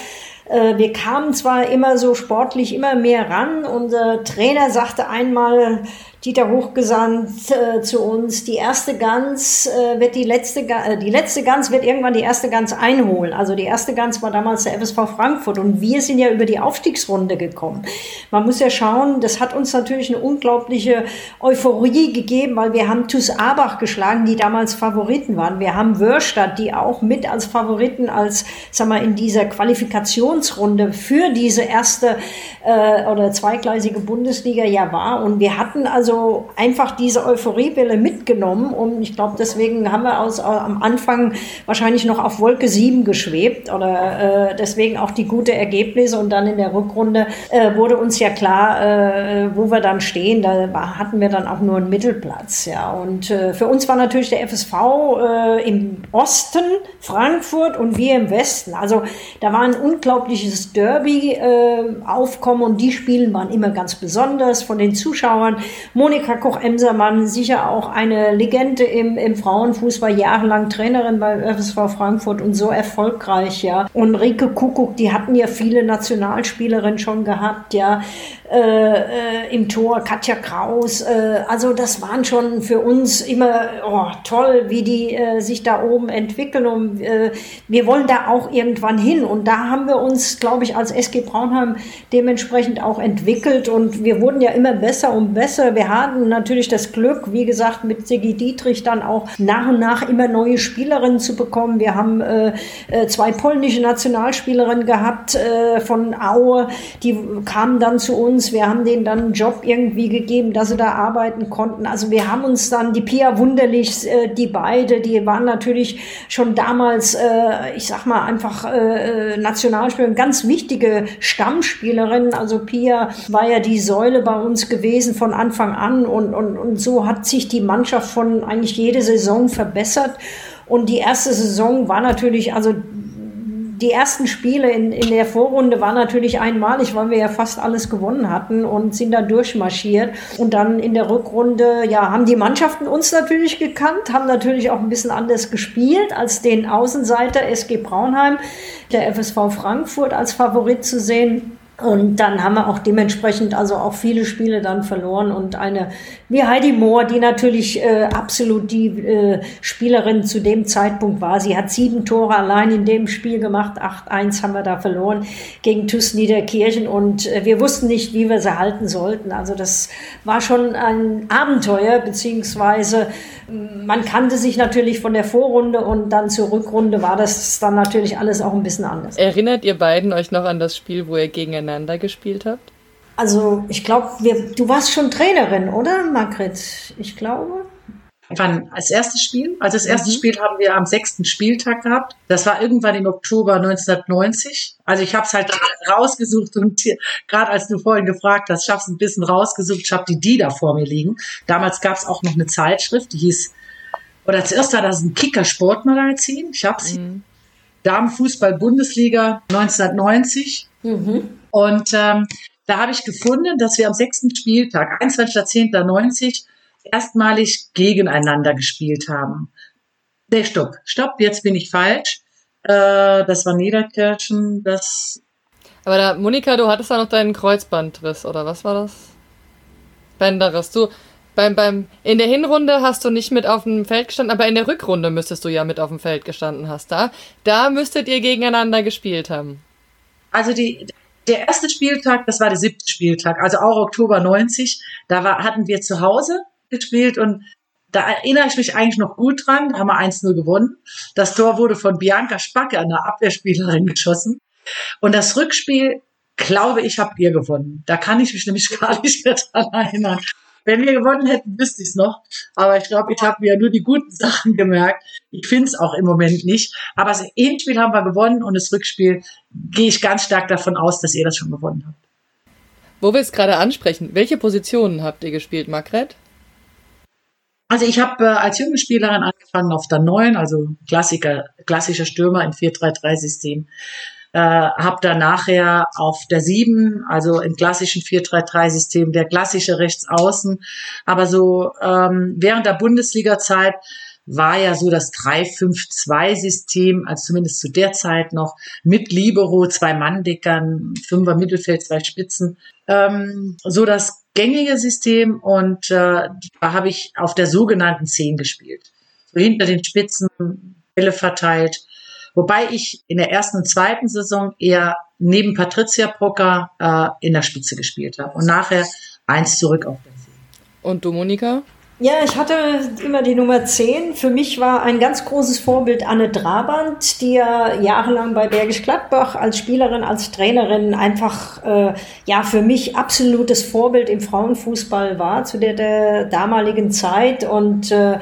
Äh, wir kamen zwar immer so sportlich immer mehr ran. Unser Trainer sagte einmal, Dieter hochgesandt äh, zu uns, die erste Gans äh, wird die letzte, äh, die letzte Gans wird irgendwann die erste Gans einholen. Also die erste Gans war damals der FSV Frankfurt und wir sind ja über die Aufstiegsrunde gekommen. Man muss ja schauen, das hat uns natürlich eine unglaubliche Euphorie gegeben, weil wir haben TuS Abach geschlagen, die damals Favoriten waren. Wir haben Wörstadt, die auch mit als Favoriten, als, sag mal, in dieser Qualifikationsrunde für diese erste äh, oder zweigleisige Bundesliga ja war. Und wir hatten also also einfach diese Euphoriewelle mitgenommen und ich glaube, deswegen haben wir aus, äh, am Anfang wahrscheinlich noch auf Wolke 7 geschwebt oder äh, deswegen auch die gute Ergebnisse und dann in der Rückrunde äh, wurde uns ja klar, äh, wo wir dann stehen. Da hatten wir dann auch nur einen Mittelplatz, ja. Und äh, für uns war natürlich der FSV äh, im Osten, Frankfurt und wir im Westen. Also da war ein unglaubliches Derby-Aufkommen und die Spielen waren immer ganz besonders von den Zuschauern. Monika Koch-Emsermann, sicher auch eine Legende im, im Frauenfußball, jahrelang Trainerin bei FSV Frankfurt und so erfolgreich, ja. Und Rike Kuckuck, die hatten ja viele Nationalspielerinnen schon gehabt, ja. Äh, äh, im Tor, Katja Kraus. Äh, also das waren schon für uns immer oh, toll, wie die äh, sich da oben entwickeln. Und äh, wir wollen da auch irgendwann hin. Und da haben wir uns, glaube ich, als SG Braunheim dementsprechend auch entwickelt. Und wir wurden ja immer besser und besser. Wir hatten natürlich das Glück, wie gesagt, mit Sigi Dietrich dann auch nach und nach immer neue Spielerinnen zu bekommen. Wir haben äh, zwei polnische Nationalspielerinnen gehabt von Aue, die kamen dann zu uns uns. Wir haben denen dann einen Job irgendwie gegeben, dass sie da arbeiten konnten. Also wir haben uns dann, die Pia Wunderlich, äh, die beide, die waren natürlich schon damals, äh, ich sag mal, einfach äh, Nationalspielerin, ganz wichtige Stammspielerin. Also Pia war ja die Säule bei uns gewesen von Anfang an und, und, und so hat sich die Mannschaft von eigentlich jede Saison verbessert. Und die erste Saison war natürlich, also die ersten Spiele in, in der Vorrunde waren natürlich einmalig, weil wir ja fast alles gewonnen hatten und sind da durchmarschiert. Und dann in der Rückrunde, ja, haben die Mannschaften uns natürlich gekannt, haben natürlich auch ein bisschen anders gespielt als den Außenseiter SG Braunheim, der FSV Frankfurt als Favorit zu sehen. Und dann haben wir auch dementsprechend also auch viele Spiele dann verloren und eine wie Heidi Mohr, die natürlich äh, absolut die äh, Spielerin zu dem Zeitpunkt war. Sie hat sieben Tore allein in dem Spiel gemacht. 8-1 haben wir da verloren gegen TuS Niederkirchen und äh, wir wussten nicht, wie wir sie halten sollten. Also das war schon ein Abenteuer, beziehungsweise man kannte sich natürlich von der Vorrunde und dann zur Rückrunde war das dann natürlich alles auch ein bisschen anders. Erinnert ihr beiden euch noch an das Spiel, wo ihr gegeneinander gespielt habt? Also ich glaube, du warst schon Trainerin, oder, Margret? Ich glaube. Wann als erstes Spiel? Also das erste mhm. Spiel haben wir am sechsten Spieltag gehabt. Das war irgendwann im Oktober 1990. Also ich habe es halt rausgesucht und gerade als du vorhin gefragt hast, ich habe es ein bisschen rausgesucht. Ich habe die die da vor mir liegen. Damals gab es auch noch eine Zeitschrift, die hieß, oder zuerst war das ein Kicker-Sportmagazin. Ich habe sie. Mhm. Damenfußball-Bundesliga 1990. Mhm. Und ähm, da habe ich gefunden, dass wir am sechsten Spieltag, 21.10.90, erstmalig gegeneinander gespielt haben. Nee, stopp, stopp, jetzt bin ich falsch. Äh, das war Niederkirchen, das. Aber da, Monika, du hattest ja noch deinen Kreuzbandriss, oder was war das? Bänderriss. Du, beim, beim, in der Hinrunde hast du nicht mit auf dem Feld gestanden, aber in der Rückrunde müsstest du ja mit auf dem Feld gestanden hast. Da, da müsstet ihr gegeneinander gespielt haben. Also die, der erste Spieltag, das war der siebte Spieltag, also auch Oktober 90, da war, hatten wir zu Hause gespielt und da erinnere ich mich eigentlich noch gut dran, da haben wir 1-0 gewonnen. Das Tor wurde von Bianca Spacke, einer Abwehrspielerin, [LAUGHS] geschossen. Und das Rückspiel, glaube ich, habt ihr gewonnen. Da kann ich mich nämlich [LAUGHS] gar nicht mehr dran erinnern. Wenn wir gewonnen hätten, wüsste ich es noch. Aber ich glaube, ich habe mir nur die guten [LAUGHS] Sachen gemerkt. Ich finde es auch im Moment nicht. Aber das Endspiel haben wir gewonnen und das Rückspiel gehe ich ganz stark davon aus, dass ihr das schon gewonnen habt. Wo wir es gerade ansprechen, welche Positionen habt ihr gespielt, Margret? Also ich habe äh, als junge Spielerin angefangen auf der 9, also Klassiker, klassischer Stürmer im 4-3-3-System. Äh, habe dann nachher auf der 7, also im klassischen 4-3-3-System, der klassische Rechtsaußen. Aber so ähm, während der Bundesliga-Zeit war ja so das 3-5-2-System, also zumindest zu der Zeit noch, mit Libero, zwei Manndickern, Fünfer Mittelfeld, zwei Spitzen, ähm, so das gängige System und äh, da habe ich auf der sogenannten 10 gespielt. So hinter den Spitzen, Bälle verteilt. Wobei ich in der ersten und zweiten Saison eher neben Patricia Pocker äh, in der Spitze gespielt habe und nachher eins zurück auf der 10. Und du, Monika? Ja, ich hatte immer die Nummer 10. Für mich war ein ganz großes Vorbild Anne Drabant, die ja jahrelang bei Bergisch Gladbach als Spielerin, als Trainerin einfach äh, ja für mich absolutes Vorbild im Frauenfußball war zu der, der damaligen Zeit und äh,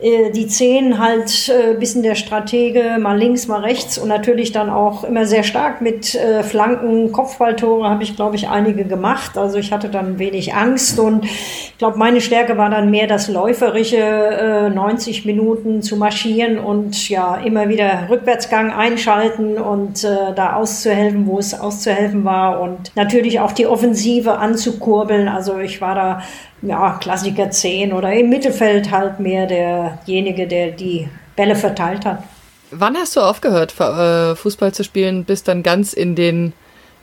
die Zehn halt äh, bisschen der Stratege, mal links, mal rechts und natürlich dann auch immer sehr stark mit äh, Flanken, Kopfballtore habe ich, glaube ich, einige gemacht. Also ich hatte dann wenig Angst und ich glaube, meine Stärke war dann mehr das läuferische, äh, 90 Minuten zu marschieren und ja, immer wieder Rückwärtsgang einschalten und äh, da auszuhelfen, wo es auszuhelfen war und natürlich auch die Offensive anzukurbeln. Also ich war da ja, Klassiker 10 oder im Mittelfeld halt mehr derjenige, der die Bälle verteilt hat. Wann hast du aufgehört, äh, Fußball zu spielen, bist dann ganz in den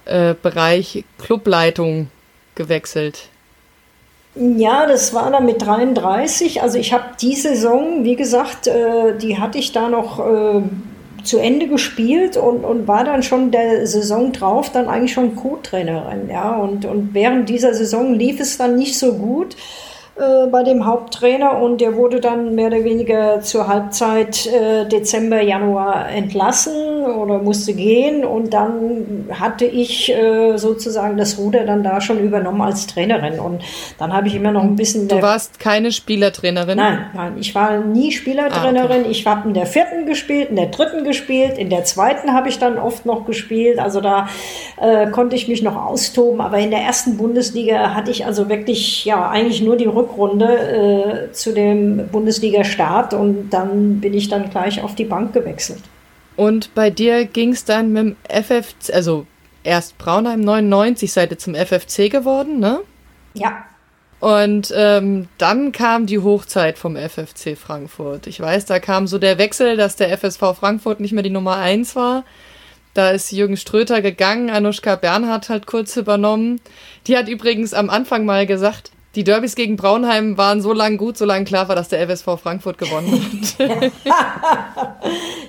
äh, Bereich Clubleitung gewechselt? Ja, das war dann mit 33. Also ich habe die Saison, wie gesagt, äh, die hatte ich da noch äh, zu Ende gespielt und, und war dann schon der Saison drauf dann eigentlich schon Co-Trainerin. Ja, und, und während dieser Saison lief es dann nicht so gut äh, bei dem Haupttrainer und der wurde dann mehr oder weniger zur Halbzeit äh, Dezember, Januar entlassen oder musste gehen und dann hatte ich äh, sozusagen das Ruder dann da schon übernommen als Trainerin und dann habe ich immer noch ein bisschen... Du warst keine Spielertrainerin? Nein, nein, ich war nie Spielertrainerin. Ah, okay. Ich habe in der vierten gespielt, in der dritten gespielt, in der zweiten habe ich dann oft noch gespielt, also da äh, konnte ich mich noch austoben, aber in der ersten Bundesliga hatte ich also wirklich ja eigentlich nur die Rück Rückrunde äh, zu dem Bundesliga-Start und dann bin ich dann gleich auf die Bank gewechselt. Und bei dir ging es dann mit dem FFC, also erst Braunheim 99 Seite zum FFC geworden, ne? Ja. Und ähm, dann kam die Hochzeit vom FFC Frankfurt. Ich weiß, da kam so der Wechsel, dass der FSV Frankfurt nicht mehr die Nummer 1 war. Da ist Jürgen Ströter gegangen, Anuschka Bernhard hat kurz übernommen. Die hat übrigens am Anfang mal gesagt, die Derbys gegen Braunheim waren so lang gut, solange klar war, dass der FSV Frankfurt gewonnen hat. [LAUGHS]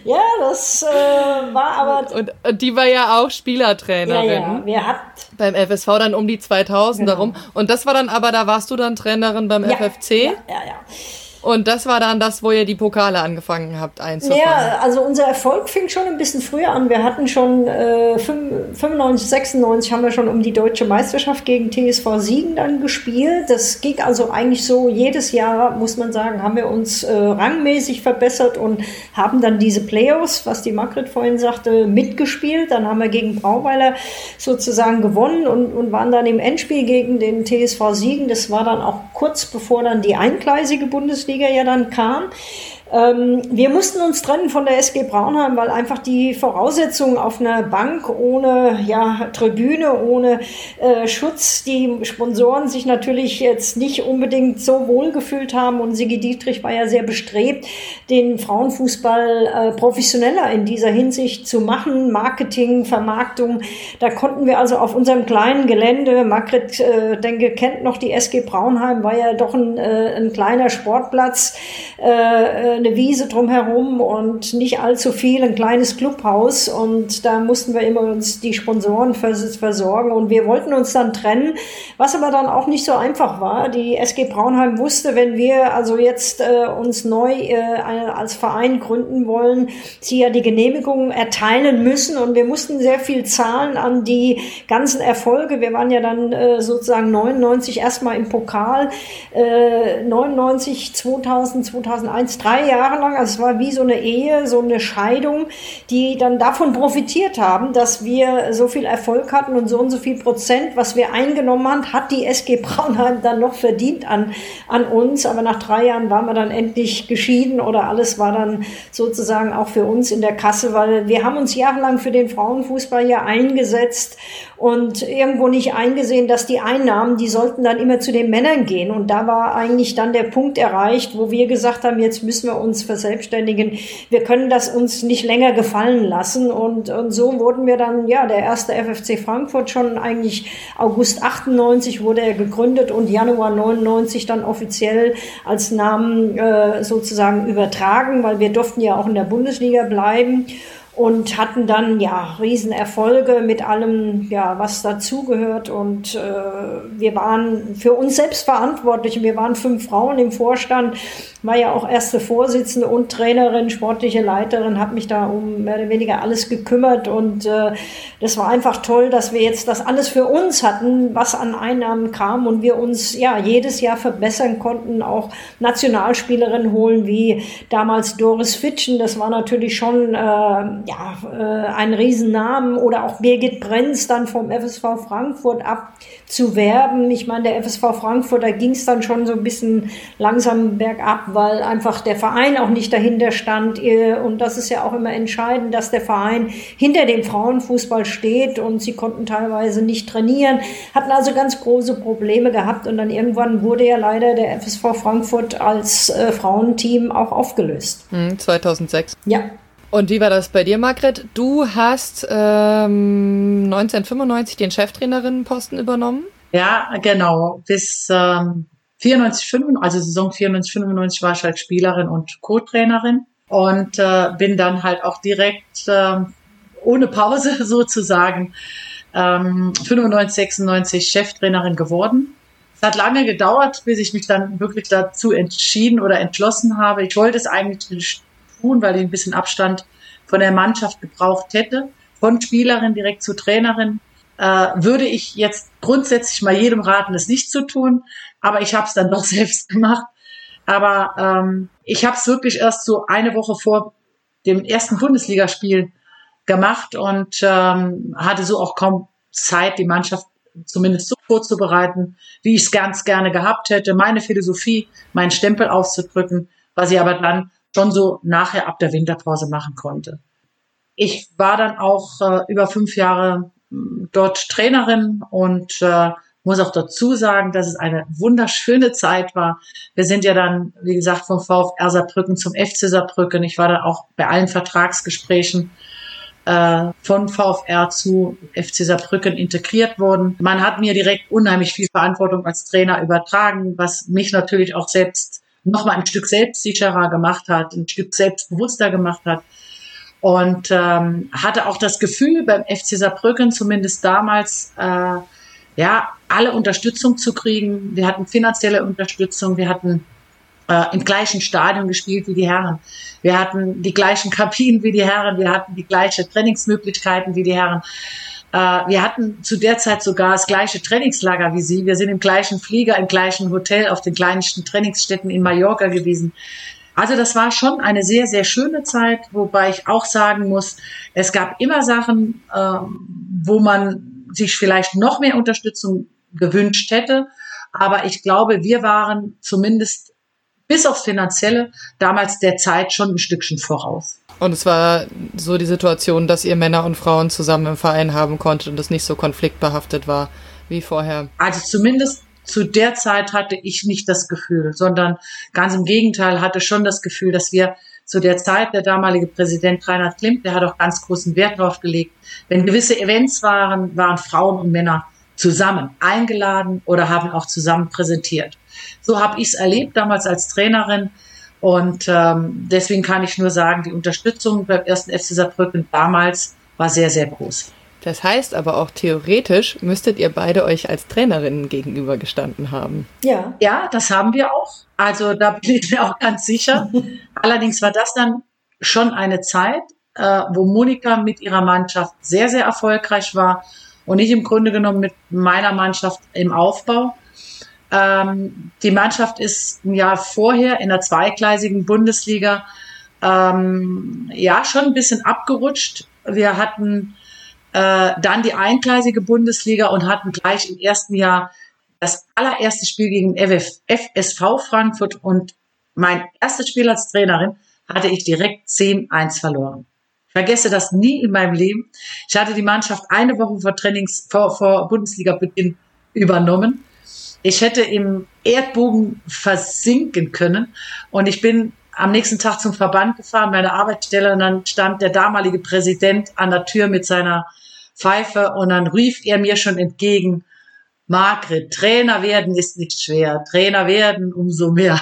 ja, das äh, war aber. Und, und, die war ja auch Spielertrainerin. Ja, ja. Wer hat beim FSV dann um die 2000 genau. darum. Und das war dann aber, da warst du dann Trainerin beim ja, FFC. Ja, ja, ja. Und das war dann das, wo ihr die Pokale angefangen habt einzufangen. Ja, also unser Erfolg fing schon ein bisschen früher an. Wir hatten schon äh, 95, 96 haben wir schon um die deutsche Meisterschaft gegen TSV Siegen dann gespielt. Das ging also eigentlich so jedes Jahr, muss man sagen, haben wir uns äh, rangmäßig verbessert und haben dann diese Playoffs, was die Margret vorhin sagte, mitgespielt. Dann haben wir gegen Brauweiler sozusagen gewonnen und, und waren dann im Endspiel gegen den TSV Siegen. Das war dann auch kurz bevor dann die eingleisige Bundesliga ja dann kam. Ähm, wir mussten uns trennen von der SG Braunheim, weil einfach die Voraussetzungen auf einer Bank ohne ja, Tribüne, ohne äh, Schutz, die Sponsoren sich natürlich jetzt nicht unbedingt so wohl gefühlt haben. Und Sigi Dietrich war ja sehr bestrebt, den Frauenfußball äh, professioneller in dieser Hinsicht zu machen. Marketing, Vermarktung. Da konnten wir also auf unserem kleinen Gelände, Margret, äh, denke, kennt noch die SG Braunheim, war ja doch ein, äh, ein kleiner Sportplatz. Eine Wiese drumherum und nicht allzu viel, ein kleines Clubhaus. Und da mussten wir immer uns die Sponsoren versorgen. Und wir wollten uns dann trennen, was aber dann auch nicht so einfach war. Die SG Braunheim wusste, wenn wir also jetzt äh, uns neu äh, als Verein gründen wollen, sie ja die Genehmigung erteilen müssen. Und wir mussten sehr viel zahlen an die ganzen Erfolge. Wir waren ja dann äh, sozusagen 99 erstmal im Pokal, äh, 99, 2000, 2001, Jahre lang, also es war wie so eine Ehe, so eine Scheidung, die dann davon profitiert haben, dass wir so viel Erfolg hatten und so und so viel Prozent, was wir eingenommen haben, hat die SG Braunheim dann noch verdient an, an uns. Aber nach drei Jahren waren wir dann endlich geschieden oder alles war dann sozusagen auch für uns in der Kasse, weil wir haben uns jahrelang für den Frauenfußball ja eingesetzt und irgendwo nicht eingesehen, dass die Einnahmen, die sollten dann immer zu den Männern gehen. Und da war eigentlich dann der Punkt erreicht, wo wir gesagt haben, jetzt müssen wir uns verselbstständigen. Wir können das uns nicht länger gefallen lassen. Und, und so wurden wir dann, ja, der erste FFC Frankfurt schon eigentlich August 98 wurde er gegründet und Januar 99 dann offiziell als Namen äh, sozusagen übertragen, weil wir durften ja auch in der Bundesliga bleiben und hatten dann ja Riesenerfolge mit allem, ja, was dazugehört. Und äh, wir waren für uns selbst verantwortlich. Wir waren fünf Frauen im Vorstand, war ja auch erste Vorsitzende und Trainerin, sportliche Leiterin, habe mich da um mehr oder weniger alles gekümmert. Und äh, das war einfach toll, dass wir jetzt das alles für uns hatten, was an Einnahmen kam und wir uns ja jedes Jahr verbessern konnten, auch Nationalspielerinnen holen, wie damals Doris Fitschen. Das war natürlich schon äh, ja, äh, einen Riesennamen oder auch Birgit Brenz dann vom FSV Frankfurt abzuwerben. Ich meine, der FSV Frankfurt, da ging es dann schon so ein bisschen langsam bergab, weil einfach der Verein auch nicht dahinter stand. Und das ist ja auch immer entscheidend, dass der Verein hinter dem Frauenfußball steht und sie konnten teilweise nicht trainieren, hatten also ganz große Probleme gehabt und dann irgendwann wurde ja leider der FSV Frankfurt als äh, Frauenteam auch aufgelöst. 2006. Hm, ja. Und wie war das bei dir, Margret? Du hast ähm, 1995 den Cheftrainerinnenposten übernommen? Ja, genau. Bis ähm, 94, 95, also Saison 94, 95 war ich halt Spielerin und Co-Trainerin und äh, bin dann halt auch direkt äh, ohne Pause [LAUGHS] sozusagen ähm, 95, 96 Cheftrainerin geworden. Es hat lange gedauert, bis ich mich dann wirklich dazu entschieden oder entschlossen habe. Ich wollte es eigentlich tun, weil ich ein bisschen Abstand von der Mannschaft gebraucht hätte, von Spielerin direkt zu Trainerin. Äh, würde ich jetzt grundsätzlich mal jedem raten, es nicht zu tun, aber ich habe es dann doch [LAUGHS] selbst gemacht. Aber ähm, ich habe es wirklich erst so eine Woche vor dem ersten Bundesligaspiel gemacht und ähm, hatte so auch kaum Zeit, die Mannschaft zumindest so vorzubereiten, wie ich es ganz gerne gehabt hätte, meine Philosophie, meinen Stempel auszudrücken, was ich aber dann schon so nachher ab der Winterpause machen konnte. Ich war dann auch äh, über fünf Jahre hm, dort Trainerin und äh, muss auch dazu sagen, dass es eine wunderschöne Zeit war. Wir sind ja dann, wie gesagt, vom VfR Saarbrücken zum FC Saarbrücken. Ich war dann auch bei allen Vertragsgesprächen äh, von VfR zu FC Saarbrücken integriert worden. Man hat mir direkt unheimlich viel Verantwortung als Trainer übertragen, was mich natürlich auch selbst nochmal ein Stück selbstsicherer gemacht hat, ein Stück selbstbewusster gemacht hat. Und ähm, hatte auch das Gefühl, beim FC Saarbrücken zumindest damals, äh, ja, alle Unterstützung zu kriegen. Wir hatten finanzielle Unterstützung, wir hatten äh, im gleichen Stadion gespielt wie die Herren. Wir hatten die gleichen Kabinen wie die Herren, wir hatten die gleichen Trainingsmöglichkeiten wie die Herren. Äh, wir hatten zu der Zeit sogar das gleiche Trainingslager wie sie. Wir sind im gleichen Flieger, im gleichen Hotel auf den kleinsten Trainingsstätten in Mallorca gewesen. Also das war schon eine sehr, sehr schöne Zeit, wobei ich auch sagen muss, es gab immer Sachen, äh, wo man sich vielleicht noch mehr Unterstützung gewünscht hätte. Aber ich glaube, wir waren zumindest bis aufs Finanzielle damals der Zeit schon ein Stückchen voraus. Und es war so die Situation, dass ihr Männer und Frauen zusammen im Verein haben konntet und es nicht so konfliktbehaftet war wie vorher. Also zumindest zu der Zeit hatte ich nicht das Gefühl, sondern ganz im Gegenteil hatte schon das Gefühl, dass wir zu der Zeit, der damalige Präsident Reinhard Klimt, der hat auch ganz großen Wert darauf gelegt, wenn gewisse Events waren, waren Frauen und Männer zusammen eingeladen oder haben auch zusammen präsentiert. So habe ich es erlebt damals als Trainerin. Und ähm, deswegen kann ich nur sagen, die Unterstützung beim ersten FC Saarbrücken damals war sehr, sehr groß. Das heißt aber auch theoretisch müsstet ihr beide euch als Trainerinnen gegenübergestanden haben. Ja. Ja, das haben wir auch. Also da [LAUGHS] bin ich mir auch ganz sicher. Allerdings war das dann schon eine Zeit, äh, wo Monika mit ihrer Mannschaft sehr, sehr erfolgreich war und ich im Grunde genommen mit meiner Mannschaft im Aufbau. Ähm, die Mannschaft ist ein Jahr vorher in der zweigleisigen Bundesliga ähm, ja schon ein bisschen abgerutscht. Wir hatten äh, dann die eingleisige Bundesliga und hatten gleich im ersten Jahr das allererste Spiel gegen FSV Frankfurt und mein erstes Spiel als Trainerin hatte ich direkt 10-1 verloren. Ich vergesse das nie in meinem Leben. Ich hatte die Mannschaft eine Woche vor Trainings, vor, vor Bundesliga-Beginn übernommen ich hätte im Erdbogen versinken können. Und ich bin am nächsten Tag zum Verband gefahren, meine Arbeitsstelle, und dann stand der damalige Präsident an der Tür mit seiner Pfeife und dann rief er mir schon entgegen, Margret, Trainer werden ist nicht schwer. Trainer werden umso mehr.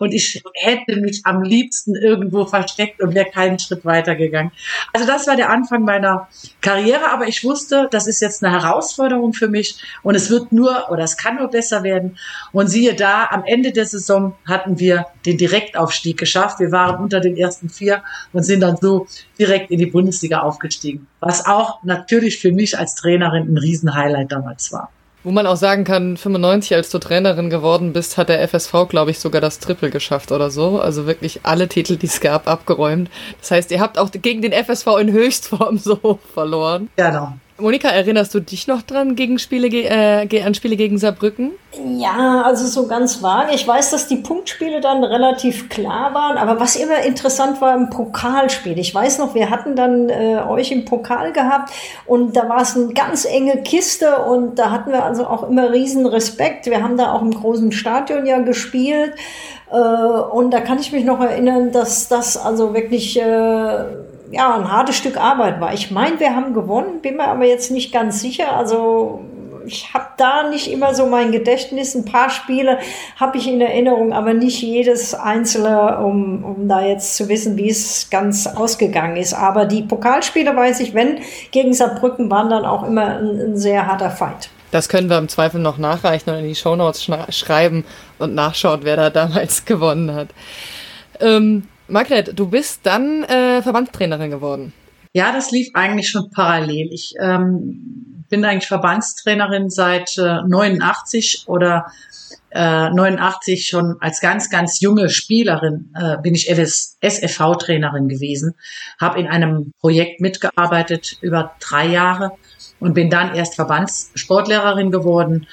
Und ich hätte mich am liebsten irgendwo versteckt und wäre keinen Schritt weitergegangen. Also das war der Anfang meiner Karriere, aber ich wusste, das ist jetzt eine Herausforderung für mich und es wird nur oder es kann nur besser werden. Und siehe da, am Ende der Saison hatten wir den Direktaufstieg geschafft. Wir waren unter den ersten vier und sind dann so direkt in die Bundesliga aufgestiegen. Was auch natürlich für mich als Trainerin ein Riesenhighlight damals war. Wo man auch sagen kann, 95, als du Trainerin geworden bist, hat der FSV, glaube ich, sogar das Triple geschafft oder so. Also wirklich alle Titel, die es gab, abgeräumt. Das heißt, ihr habt auch gegen den FSV in Höchstform [LAUGHS] so verloren. Genau. Monika, erinnerst du dich noch dran gegen Spiele, äh, an Spiele gegen Saarbrücken? Ja, also so ganz vage. Ich weiß, dass die Punktspiele dann relativ klar waren, aber was immer interessant war im Pokalspiel. Ich weiß noch, wir hatten dann äh, euch im Pokal gehabt und da war es eine ganz enge Kiste und da hatten wir also auch immer riesen Respekt. Wir haben da auch im großen Stadion ja gespielt äh, und da kann ich mich noch erinnern, dass das also wirklich äh, ja, ein hartes Stück Arbeit war. Ich meine, wir haben gewonnen, bin mir aber jetzt nicht ganz sicher. Also ich habe da nicht immer so mein Gedächtnis. Ein paar Spiele habe ich in Erinnerung, aber nicht jedes einzelne, um, um da jetzt zu wissen, wie es ganz ausgegangen ist. Aber die Pokalspiele weiß ich, wenn gegen Saarbrücken waren dann auch immer ein, ein sehr harter Fight. Das können wir im Zweifel noch nachreichen und in die Shownotes schreiben und nachschauen, wer da [LAUGHS] damals gewonnen hat. Ähm, Margret, du bist dann äh, Verbandstrainerin geworden. Ja, das lief eigentlich schon parallel. Ich ähm, bin eigentlich Verbandstrainerin seit äh, 89 oder äh, 89 schon als ganz, ganz junge Spielerin äh, bin ich SFV-Trainerin gewesen, habe in einem Projekt mitgearbeitet über drei Jahre und bin dann erst Verbandssportlehrerin geworden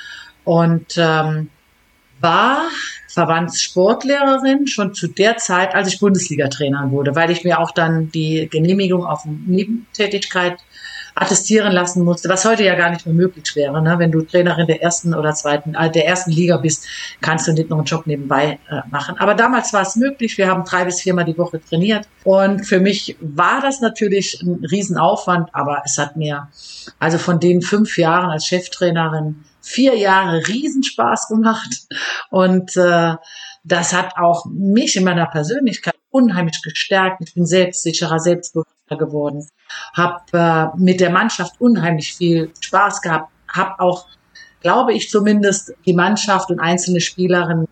und ähm, war Verbandssportlehrerin schon zu der Zeit, als ich Bundesliga-Trainer wurde, weil ich mir auch dann die Genehmigung auf Nebentätigkeit attestieren lassen musste, was heute ja gar nicht mehr möglich wäre. Ne? Wenn du Trainerin der ersten oder zweiten, äh, der ersten Liga bist, kannst du nicht noch einen Job nebenbei äh, machen. Aber damals war es möglich. Wir haben drei bis viermal die Woche trainiert. Und für mich war das natürlich ein Riesenaufwand, aber es hat mir also von den fünf Jahren als Cheftrainerin vier Jahre Riesenspaß gemacht und äh, das hat auch mich in meiner Persönlichkeit unheimlich gestärkt. Ich bin selbstsicherer, selbstbewusster geworden, habe äh, mit der Mannschaft unheimlich viel Spaß gehabt, habe auch, glaube ich zumindest, die Mannschaft und einzelne Spielerinnen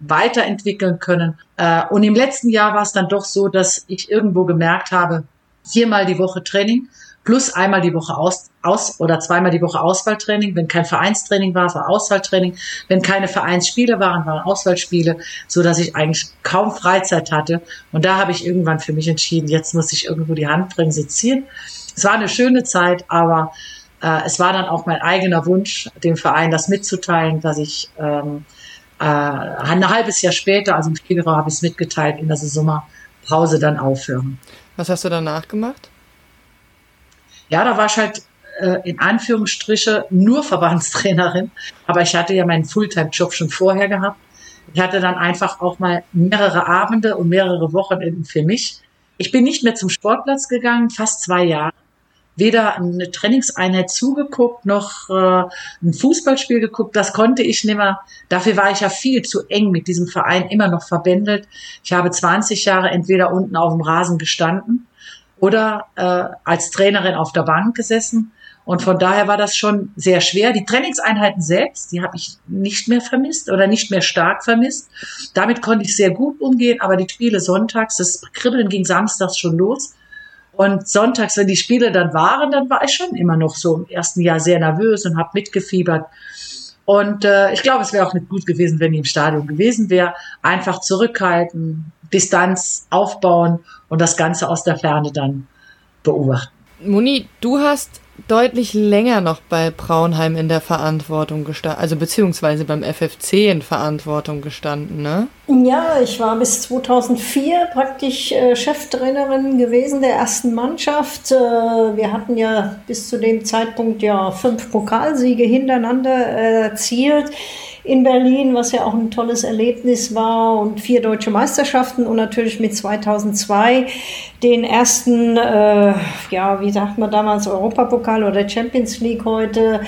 weiterentwickeln können. Äh, und im letzten Jahr war es dann doch so, dass ich irgendwo gemerkt habe, viermal die Woche Training plus einmal die Woche aus, aus oder zweimal die Woche Auswahltraining. Wenn kein Vereinstraining war, war Auswahltraining. Wenn keine Vereinsspiele waren, waren Auswahlspiele, so dass ich eigentlich kaum Freizeit hatte. Und da habe ich irgendwann für mich entschieden, jetzt muss ich irgendwo die Handbremse ziehen. Es war eine schöne Zeit, aber äh, es war dann auch mein eigener Wunsch, dem Verein das mitzuteilen, dass ich ähm, äh, ein halbes Jahr später, also im Februar, habe ich es mitgeteilt, in der Sommerpause dann aufhören. Was hast du danach gemacht? Ja, da war ich halt äh, in Anführungsstriche nur Verbandstrainerin, aber ich hatte ja meinen Fulltime-Job schon vorher gehabt. Ich hatte dann einfach auch mal mehrere Abende und mehrere Wochenenden für mich. Ich bin nicht mehr zum Sportplatz gegangen, fast zwei Jahre weder eine Trainingseinheit zugeguckt noch äh, ein Fußballspiel geguckt. Das konnte ich nicht mehr. Dafür war ich ja viel zu eng mit diesem Verein immer noch verbändelt. Ich habe 20 Jahre entweder unten auf dem Rasen gestanden oder äh, als Trainerin auf der Bank gesessen. Und von daher war das schon sehr schwer. Die Trainingseinheiten selbst, die habe ich nicht mehr vermisst oder nicht mehr stark vermisst. Damit konnte ich sehr gut umgehen, aber die Spiele sonntags, das Kribbeln ging samstags schon los. Und sonntags, wenn die Spiele dann waren, dann war ich schon immer noch so im ersten Jahr sehr nervös und habe mitgefiebert. Und äh, ich glaube, es wäre auch nicht gut gewesen, wenn ich im Stadion gewesen wäre. Einfach zurückhalten, Distanz aufbauen und das Ganze aus der Ferne dann beobachten. Moni, du hast deutlich länger noch bei Braunheim in der Verantwortung gestanden, also beziehungsweise beim FFC in Verantwortung gestanden, ne? Ja, ich war bis 2004 praktisch äh, Cheftrainerin gewesen der ersten Mannschaft. Äh, wir hatten ja bis zu dem Zeitpunkt ja fünf Pokalsiege hintereinander erzielt in Berlin, was ja auch ein tolles Erlebnis war und vier deutsche Meisterschaften und natürlich mit 2002 den ersten, äh, ja, wie sagt man damals, Europapokal oder Champions League heute,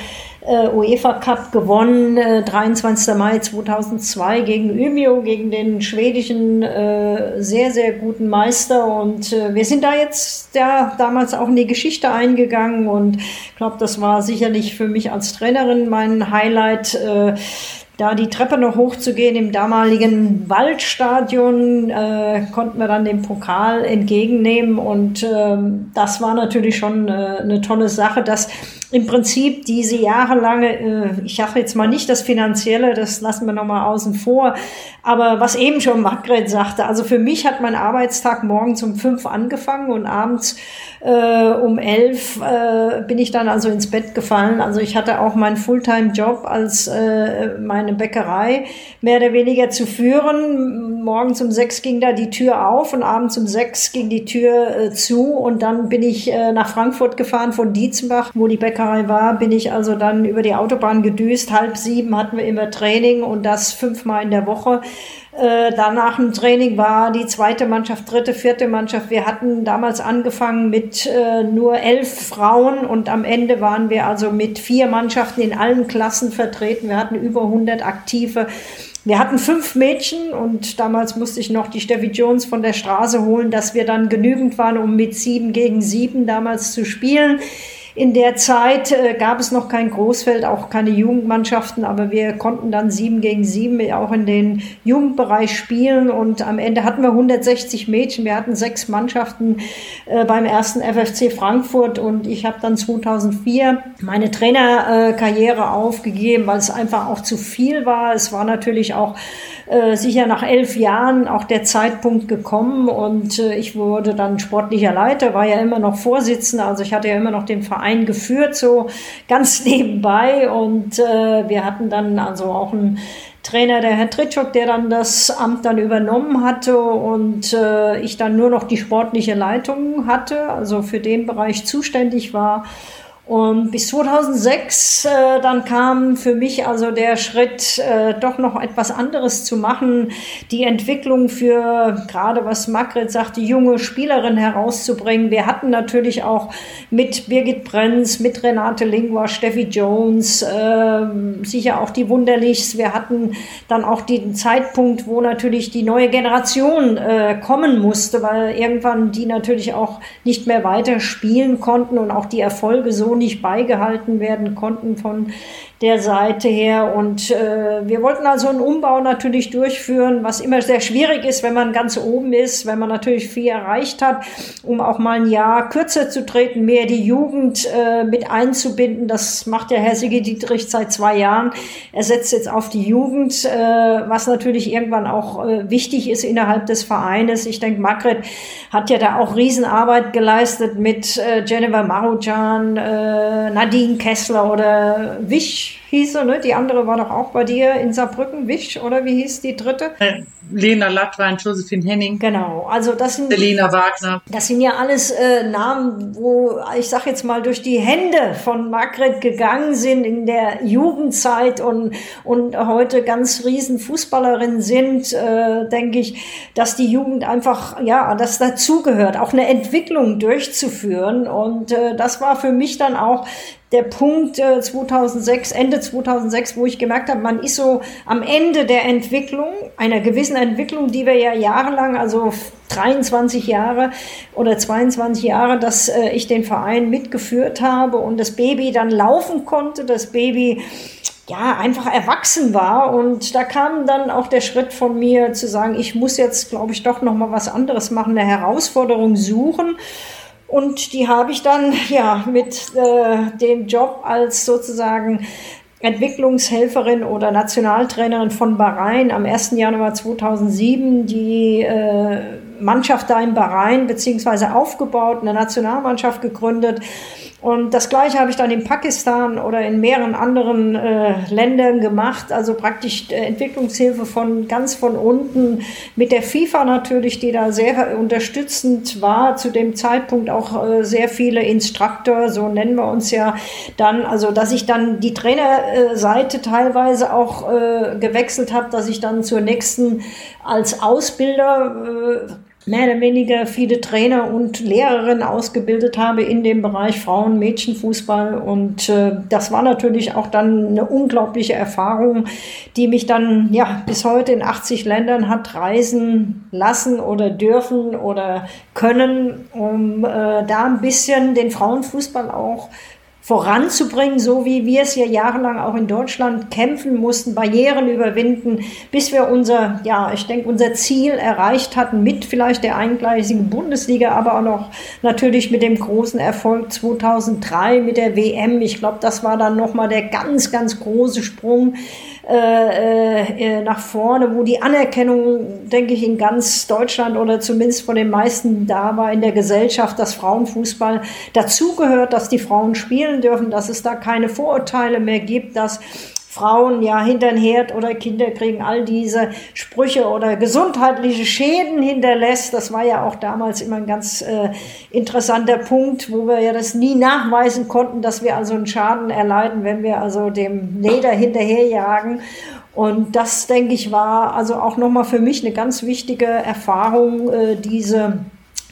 äh, UEFA Cup gewonnen, äh, 23. Mai 2002 gegen Umeå, gegen den schwedischen äh, sehr, sehr guten Meister. Und äh, wir sind da jetzt ja, damals auch in die Geschichte eingegangen und ich glaube, das war sicherlich für mich als Trainerin mein Highlight. Äh, da die Treppe noch hochzugehen im damaligen Waldstadion, äh, konnten wir dann den Pokal entgegennehmen und ähm, das war natürlich schon äh, eine tolle Sache, dass im Prinzip diese jahrelange, äh, ich sage jetzt mal nicht das Finanzielle, das lassen wir nochmal außen vor, aber was eben schon Margret sagte, also für mich hat mein Arbeitstag morgens um fünf angefangen und abends äh, um elf äh, bin ich dann also ins Bett gefallen. Also ich hatte auch meinen Fulltime-Job als äh, meine Bäckerei mehr oder weniger zu führen. Morgens um sechs ging da die Tür auf und abends um sechs ging die Tür äh, zu und dann bin ich äh, nach Frankfurt gefahren von Dietzenbach, wo die Bäckerei war, bin ich also dann über die Autobahn gedüst. Halb sieben hatten wir immer Training und das fünfmal in der Woche. Äh, danach im Training war die zweite Mannschaft, dritte, vierte Mannschaft. Wir hatten damals angefangen mit äh, nur elf Frauen und am Ende waren wir also mit vier Mannschaften in allen Klassen vertreten. Wir hatten über 100 Aktive. Wir hatten fünf Mädchen und damals musste ich noch die Steffi Jones von der Straße holen, dass wir dann genügend waren, um mit sieben gegen sieben damals zu spielen. In der Zeit äh, gab es noch kein Großfeld, auch keine Jugendmannschaften, aber wir konnten dann sieben gegen sieben auch in den Jugendbereich spielen und am Ende hatten wir 160 Mädchen. Wir hatten sechs Mannschaften äh, beim ersten FFC Frankfurt und ich habe dann 2004 meine Trainerkarriere aufgegeben, weil es einfach auch zu viel war. Es war natürlich auch äh, sicher nach elf Jahren auch der Zeitpunkt gekommen und äh, ich wurde dann sportlicher Leiter, war ja immer noch Vorsitzender, also ich hatte ja immer noch den Verein geführt, so ganz [LAUGHS] nebenbei und äh, wir hatten dann also auch einen Trainer, der Herr Tritschok, der dann das Amt dann übernommen hatte und äh, ich dann nur noch die sportliche Leitung hatte, also für den Bereich zuständig war. Und bis 2006 äh, dann kam für mich also der Schritt, äh, doch noch etwas anderes zu machen, die Entwicklung für gerade was Margret sagt, die junge Spielerin herauszubringen. Wir hatten natürlich auch mit Birgit Brenz, mit Renate Lingua, Steffi Jones, äh, sicher auch die Wunderlichs. Wir hatten dann auch den Zeitpunkt, wo natürlich die neue Generation äh, kommen musste, weil irgendwann die natürlich auch nicht mehr weiter spielen konnten und auch die Erfolge so nicht beigehalten werden konnten von der Seite her. Und äh, wir wollten also einen Umbau natürlich durchführen, was immer sehr schwierig ist, wenn man ganz oben ist, wenn man natürlich viel erreicht hat, um auch mal ein Jahr kürzer zu treten, mehr die Jugend äh, mit einzubinden. Das macht der Herr Sigi Dietrich seit zwei Jahren. Er setzt jetzt auf die Jugend, äh, was natürlich irgendwann auch äh, wichtig ist innerhalb des Vereines. Ich denke, Margret hat ja da auch Riesenarbeit geleistet mit äh, Jennifer Marujan, äh, Nadine Kessler oder Wisch hieß sie, ne? Die andere war doch auch bei dir in Saarbrücken, Wisch, oder wie hieß die dritte? Äh, Lena Lattwein, Josephine Henning. Genau, also das sind Selina Wagner. Das sind ja alles äh, Namen, wo ich sag jetzt mal durch die Hände von Margret gegangen sind in der Jugendzeit und und heute ganz riesen Fußballerinnen sind, äh, denke ich, dass die Jugend einfach ja, das dazugehört, auch eine Entwicklung durchzuführen und äh, das war für mich dann auch der Punkt äh, 2006, Ende 2006, wo ich gemerkt habe, man ist so am Ende der Entwicklung, einer gewissen Entwicklung, die wir ja jahrelang, also 23 Jahre oder 22 Jahre, dass äh, ich den Verein mitgeführt habe und das Baby dann laufen konnte, das Baby ja, einfach erwachsen war. Und da kam dann auch der Schritt von mir zu sagen, ich muss jetzt, glaube ich, doch noch mal was anderes machen, eine Herausforderung suchen. Und die habe ich dann ja mit äh, dem Job als sozusagen Entwicklungshelferin oder Nationaltrainerin von Bahrain am 1. Januar 2007 die äh, Mannschaft da in Bahrain beziehungsweise aufgebaut, eine Nationalmannschaft gegründet und das Gleiche habe ich dann in Pakistan oder in mehreren anderen äh, Ländern gemacht. Also praktisch äh, Entwicklungshilfe von ganz von unten mit der FIFA natürlich, die da sehr unterstützend war. Zu dem Zeitpunkt auch äh, sehr viele Instruktor, so nennen wir uns ja dann. Also dass ich dann die Trainerseite teilweise auch äh, gewechselt habe, dass ich dann zur nächsten als Ausbilder äh, mehr oder weniger viele Trainer und Lehrerinnen ausgebildet habe in dem Bereich Frauen, Mädchenfußball. Und äh, das war natürlich auch dann eine unglaubliche Erfahrung, die mich dann ja bis heute in 80 Ländern hat reisen lassen oder dürfen oder können, um äh, da ein bisschen den Frauenfußball auch voranzubringen, so wie wir es ja jahrelang auch in Deutschland kämpfen mussten, Barrieren überwinden, bis wir unser, ja, ich denke, unser Ziel erreicht hatten mit vielleicht der eingleisigen Bundesliga, aber auch noch natürlich mit dem großen Erfolg 2003 mit der WM. Ich glaube, das war dann nochmal der ganz, ganz große Sprung äh, äh, nach vorne, wo die Anerkennung, denke ich, in ganz Deutschland oder zumindest von den meisten da war in der Gesellschaft, dass Frauenfußball dazugehört, dass die Frauen spielen dürfen, dass es da keine Vorurteile mehr gibt, dass Frauen ja hinter den Herd oder Kinder kriegen, all diese Sprüche oder gesundheitliche Schäden hinterlässt. Das war ja auch damals immer ein ganz äh, interessanter Punkt, wo wir ja das nie nachweisen konnten, dass wir also einen Schaden erleiden, wenn wir also dem Leder hinterherjagen. Und das, denke ich, war also auch nochmal für mich eine ganz wichtige Erfahrung, äh, diese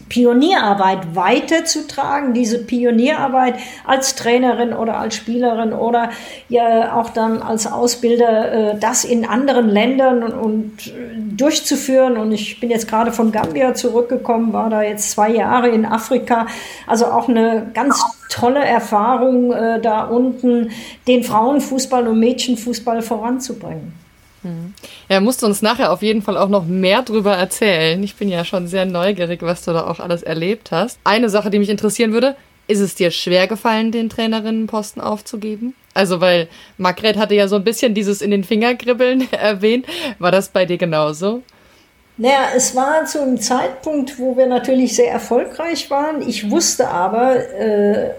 Pionierarbeit weiterzutragen, diese Pionierarbeit als Trainerin oder als Spielerin oder ja auch dann als Ausbilder, äh, das in anderen Ländern und, und, durchzuführen. Und ich bin jetzt gerade von Gambia zurückgekommen, war da jetzt zwei Jahre in Afrika. Also auch eine ganz tolle Erfahrung, äh, da unten den Frauenfußball und Mädchenfußball voranzubringen. Er musste uns nachher auf jeden Fall auch noch mehr drüber erzählen. Ich bin ja schon sehr neugierig, was du da auch alles erlebt hast. Eine Sache, die mich interessieren würde, ist es dir schwer gefallen, den Trainerinnenposten aufzugeben? Also, weil Margret hatte ja so ein bisschen dieses in den Finger kribbeln [LAUGHS] erwähnt. War das bei dir genauso? Naja, es war zu einem Zeitpunkt, wo wir natürlich sehr erfolgreich waren. Ich wusste aber, äh,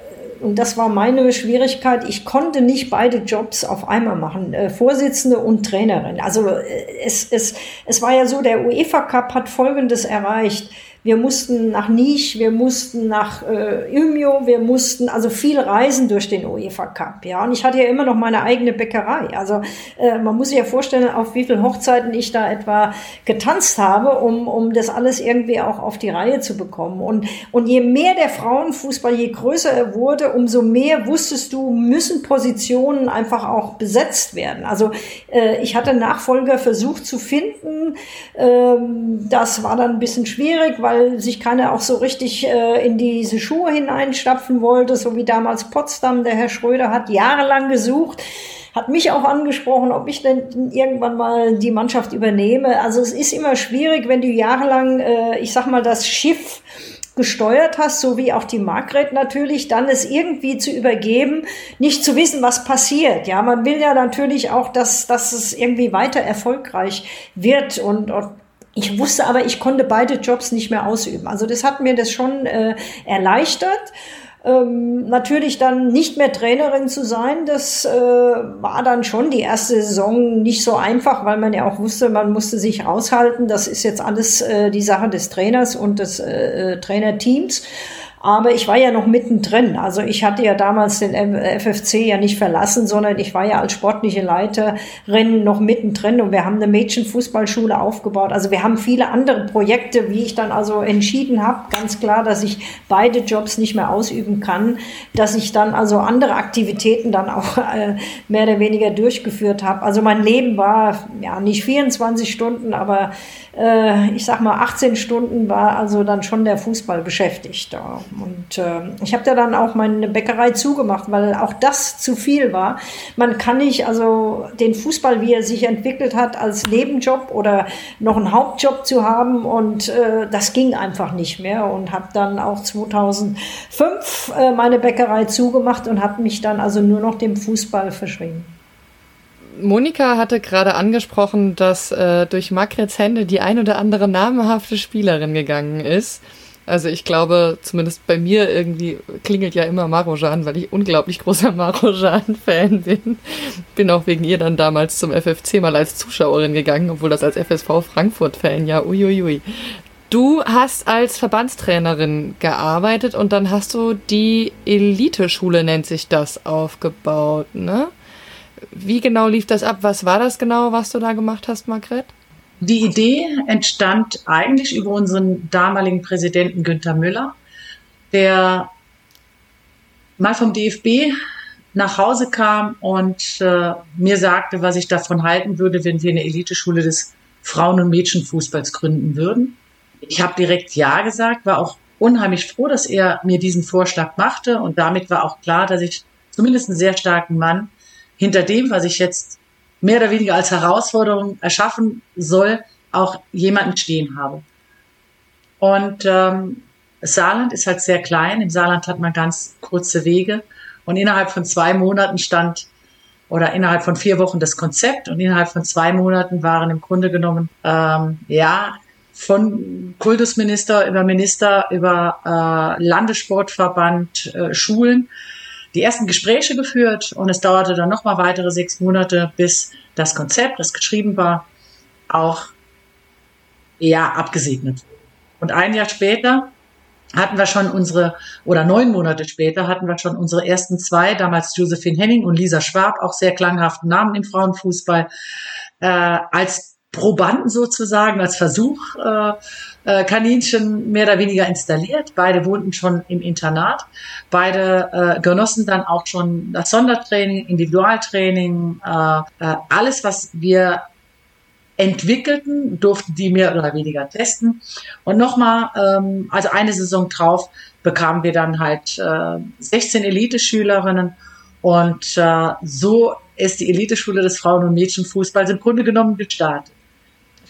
und das war meine Schwierigkeit, ich konnte nicht beide Jobs auf einmal machen, äh, Vorsitzende und Trainerin. Also äh, es, es, es war ja so, der UEFA Cup hat Folgendes erreicht. Wir mussten nach Nisch, wir mussten nach äh, Umeå, wir mussten also viel reisen durch den UEFA Cup. Ja, und ich hatte ja immer noch meine eigene Bäckerei. Also äh, man muss sich ja vorstellen, auf wie viele Hochzeiten ich da etwa getanzt habe, um, um das alles irgendwie auch auf die Reihe zu bekommen. Und, und je mehr der Frauenfußball, je größer er wurde, umso mehr wusstest du, müssen Positionen einfach auch besetzt werden. Also äh, ich hatte Nachfolger versucht zu finden. Ähm, das war dann ein bisschen schwierig, weil weil sich keiner auch so richtig äh, in diese Schuhe hineinstapfen wollte, so wie damals Potsdam. Der Herr Schröder hat jahrelang gesucht hat mich auch angesprochen, ob ich denn irgendwann mal die Mannschaft übernehme. Also es ist immer schwierig, wenn du jahrelang, äh, ich sag mal, das Schiff gesteuert hast, so wie auch die Margret natürlich, dann es irgendwie zu übergeben, nicht zu wissen, was passiert. Ja, man will ja natürlich auch, dass, dass es irgendwie weiter erfolgreich wird und, und ich wusste aber, ich konnte beide Jobs nicht mehr ausüben. Also das hat mir das schon äh, erleichtert. Ähm, natürlich dann nicht mehr Trainerin zu sein, das äh, war dann schon die erste Saison nicht so einfach, weil man ja auch wusste, man musste sich aushalten. Das ist jetzt alles äh, die Sache des Trainers und des äh, äh Trainerteams. Aber ich war ja noch mittendrin. Also ich hatte ja damals den FFC ja nicht verlassen, sondern ich war ja als sportliche Leiterin noch mittendrin und wir haben eine Mädchenfußballschule aufgebaut. Also wir haben viele andere Projekte, wie ich dann also entschieden habe, ganz klar, dass ich beide Jobs nicht mehr ausüben kann, dass ich dann also andere Aktivitäten dann auch [LAUGHS] äh, mehr oder weniger durchgeführt habe. Also mein Leben war ja nicht 24 Stunden, aber äh, ich sag mal 18 Stunden war also dann schon der Fußball beschäftigt. Und äh, ich habe da dann auch meine Bäckerei zugemacht, weil auch das zu viel war. Man kann nicht also den Fußball, wie er sich entwickelt hat, als Nebenjob oder noch einen Hauptjob zu haben und äh, das ging einfach nicht mehr und habe dann auch 2005 äh, meine Bäckerei zugemacht und habe mich dann also nur noch dem Fußball verschrieben. Monika hatte gerade angesprochen, dass äh, durch Magrets Hände die ein oder andere namhafte Spielerin gegangen ist. Also ich glaube, zumindest bei mir irgendwie klingelt ja immer Marojan, weil ich unglaublich großer [LAUGHS] Marojan-Fan bin. Bin auch wegen ihr dann damals zum FFC mal als Zuschauerin gegangen, obwohl das als FSV Frankfurt-Fan ja uiuiui. Du hast als Verbandstrainerin gearbeitet und dann hast du die Eliteschule, nennt sich das, aufgebaut, ne? Wie genau lief das ab? Was war das genau, was du da gemacht hast, Margret? Die Idee entstand eigentlich über unseren damaligen Präsidenten Günther Müller, der mal vom DFB nach Hause kam und äh, mir sagte, was ich davon halten würde, wenn wir eine Eliteschule des Frauen- und Mädchenfußballs gründen würden. Ich habe direkt Ja gesagt, war auch unheimlich froh, dass er mir diesen Vorschlag machte und damit war auch klar, dass ich zumindest einen sehr starken Mann hinter dem, was ich jetzt mehr oder weniger als Herausforderung erschaffen soll, auch jemanden stehen habe. Und ähm, Saarland ist halt sehr klein. Im Saarland hat man ganz kurze Wege. Und innerhalb von zwei Monaten stand oder innerhalb von vier Wochen das Konzept und innerhalb von zwei Monaten waren im Grunde genommen ähm, ja von Kultusminister über Minister über äh, Landessportverband, äh, Schulen die ersten Gespräche geführt und es dauerte dann nochmal weitere sechs Monate, bis das Konzept, das geschrieben war, auch ja abgesegnet. Und ein Jahr später hatten wir schon unsere, oder neun Monate später hatten wir schon unsere ersten zwei, damals Josephine Henning und Lisa Schwab, auch sehr klanghaften Namen im Frauenfußball, äh, als Probanden sozusagen, als Versuch äh, äh, Kaninchen mehr oder weniger installiert. Beide wohnten schon im Internat. Beide äh, genossen dann auch schon das Sondertraining, Individualtraining, äh, äh, alles, was wir entwickelten, durften die mehr oder weniger testen. Und nochmal, ähm, also eine Saison drauf, bekamen wir dann halt äh, 16 Elite-Schülerinnen und äh, so ist die Eliteschule des Frauen- und Mädchenfußballs im Grunde genommen gestartet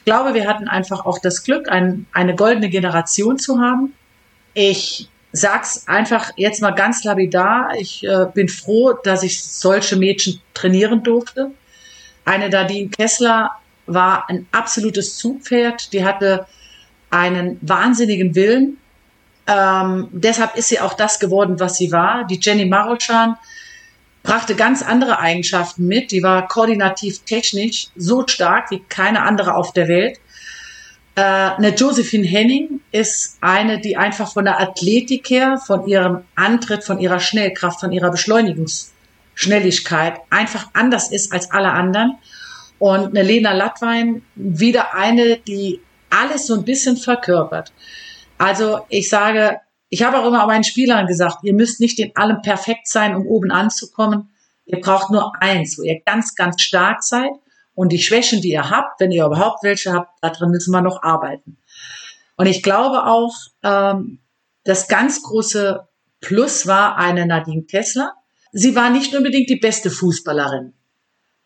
glaube, wir hatten einfach auch das Glück, ein, eine goldene Generation zu haben. Ich sag's einfach jetzt mal ganz lapidar. Ich äh, bin froh, dass ich solche Mädchen trainieren durfte. Eine Nadine Kessler war ein absolutes Zugpferd. Die hatte einen wahnsinnigen Willen. Ähm, deshalb ist sie auch das geworden, was sie war. Die Jenny Marochan brachte ganz andere Eigenschaften mit. Die war koordinativ technisch so stark wie keine andere auf der Welt. Äh, eine Josephine Henning ist eine, die einfach von der Athletik her, von ihrem Antritt, von ihrer Schnellkraft, von ihrer Beschleunigungsschnelligkeit einfach anders ist als alle anderen. Und eine Lena Lattwein, wieder eine, die alles so ein bisschen verkörpert. Also ich sage, ich habe auch immer meinen Spielern gesagt, ihr müsst nicht in allem perfekt sein, um oben anzukommen. Ihr braucht nur eins, wo ihr ganz, ganz stark seid. Und die Schwächen, die ihr habt, wenn ihr überhaupt welche habt, daran müssen wir noch arbeiten. Und ich glaube auch, ähm, das ganz große Plus war eine Nadine Kessler. Sie war nicht unbedingt die beste Fußballerin.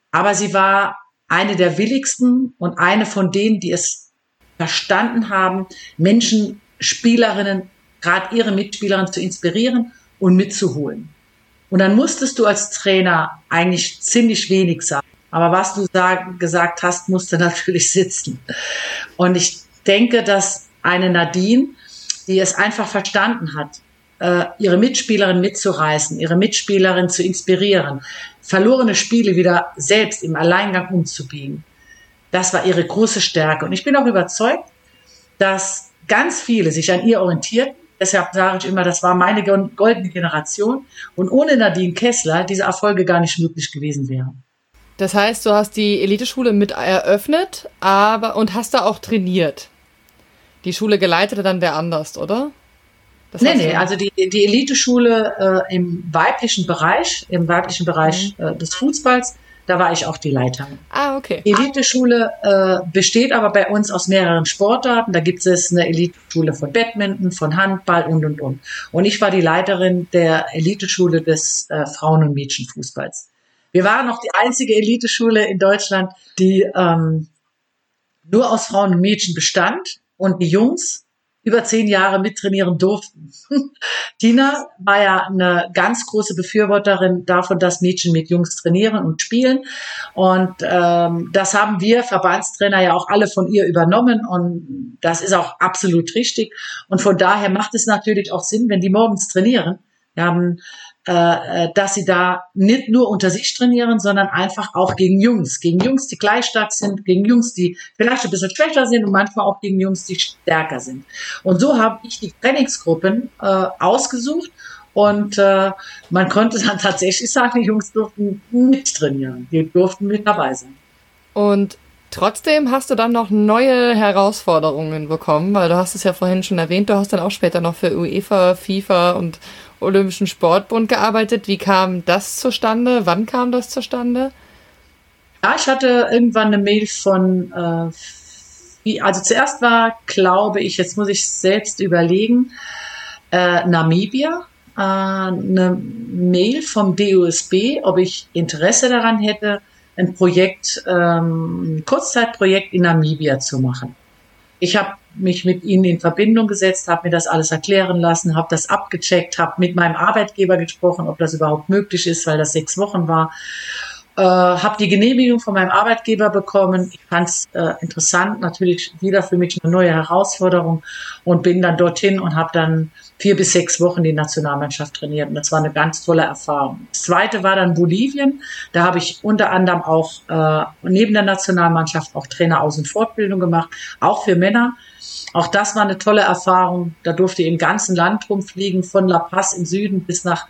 Aber sie war eine der willigsten und eine von denen, die es verstanden haben, Menschen, Spielerinnen, gerade ihre Mitspielerinnen zu inspirieren und mitzuholen. Und dann musstest du als Trainer eigentlich ziemlich wenig sagen. Aber was du sag, gesagt hast, musste [LAUGHS] natürlich sitzen. Und ich denke, dass eine Nadine, die es einfach verstanden hat, äh, ihre Mitspielerin mitzureißen, ihre Mitspielerin zu inspirieren, verlorene Spiele wieder selbst im Alleingang umzubiegen. Das war ihre große Stärke. Und ich bin auch überzeugt, dass ganz viele sich an ihr orientierten. Deshalb sage ich immer, das war meine goldene Generation. Und ohne Nadine Kessler diese Erfolge gar nicht möglich gewesen wären. Das heißt, du hast die Eliteschule mit eröffnet, aber und hast da auch trainiert. Die Schule geleitete dann wer anders, oder? Das nee, nee, also die, die Eliteschule äh, im weiblichen Bereich, im weiblichen Bereich mhm. äh, des Fußballs, da war ich auch die Leiterin. Ah, okay. Die Eliteschule äh, besteht aber bei uns aus mehreren Sportarten. Da gibt es eine Eliteschule von Badminton, von Handball und, und, und. Und ich war die Leiterin der Eliteschule des äh, Frauen- und Mädchenfußballs. Wir waren noch die einzige Eliteschule in Deutschland, die ähm, nur aus Frauen und Mädchen bestand. Und die Jungs über zehn Jahre mittrainieren durften. [LAUGHS] Tina war ja eine ganz große Befürworterin davon, dass Mädchen mit Jungs trainieren und spielen. Und ähm, das haben wir Verbandstrainer ja auch alle von ihr übernommen. Und das ist auch absolut richtig. Und von daher macht es natürlich auch Sinn, wenn die morgens trainieren. Wir haben äh, äh, dass sie da nicht nur unter sich trainieren, sondern einfach auch gegen Jungs. Gegen Jungs, die gleich stark sind, gegen Jungs, die vielleicht ein bisschen schwächer sind und manchmal auch gegen Jungs, die stärker sind. Und so habe ich die Trainingsgruppen äh, ausgesucht und äh, man konnte dann [LAUGHS] tatsächlich sagen, die Jungs durften mit trainieren, die durften mit dabei sein. Und Trotzdem hast du dann noch neue Herausforderungen bekommen, weil du hast es ja vorhin schon erwähnt, du hast dann auch später noch für UEFA, FIFA und Olympischen Sportbund gearbeitet. Wie kam das zustande? Wann kam das zustande? Ja, ich hatte irgendwann eine Mail von, äh, also zuerst war, glaube ich, jetzt muss ich selbst überlegen, äh, Namibia, äh, eine Mail vom DUSB, ob ich Interesse daran hätte, ein Projekt, ähm, ein Kurzzeitprojekt in Namibia zu machen. Ich habe mich mit ihnen in Verbindung gesetzt, habe mir das alles erklären lassen, habe das abgecheckt, habe mit meinem Arbeitgeber gesprochen, ob das überhaupt möglich ist, weil das sechs Wochen war. Äh, habe die Genehmigung von meinem Arbeitgeber bekommen. Ich fand es äh, interessant, natürlich wieder für mich eine neue Herausforderung und bin dann dorthin und habe dann vier bis sechs Wochen die Nationalmannschaft trainiert. Und das war eine ganz tolle Erfahrung. Das zweite war dann Bolivien. Da habe ich unter anderem auch äh, neben der Nationalmannschaft auch Trainer aus und Fortbildung gemacht, auch für Männer. Auch das war eine tolle Erfahrung. Da durfte ich im ganzen Land rumfliegen, von La Paz im Süden bis nach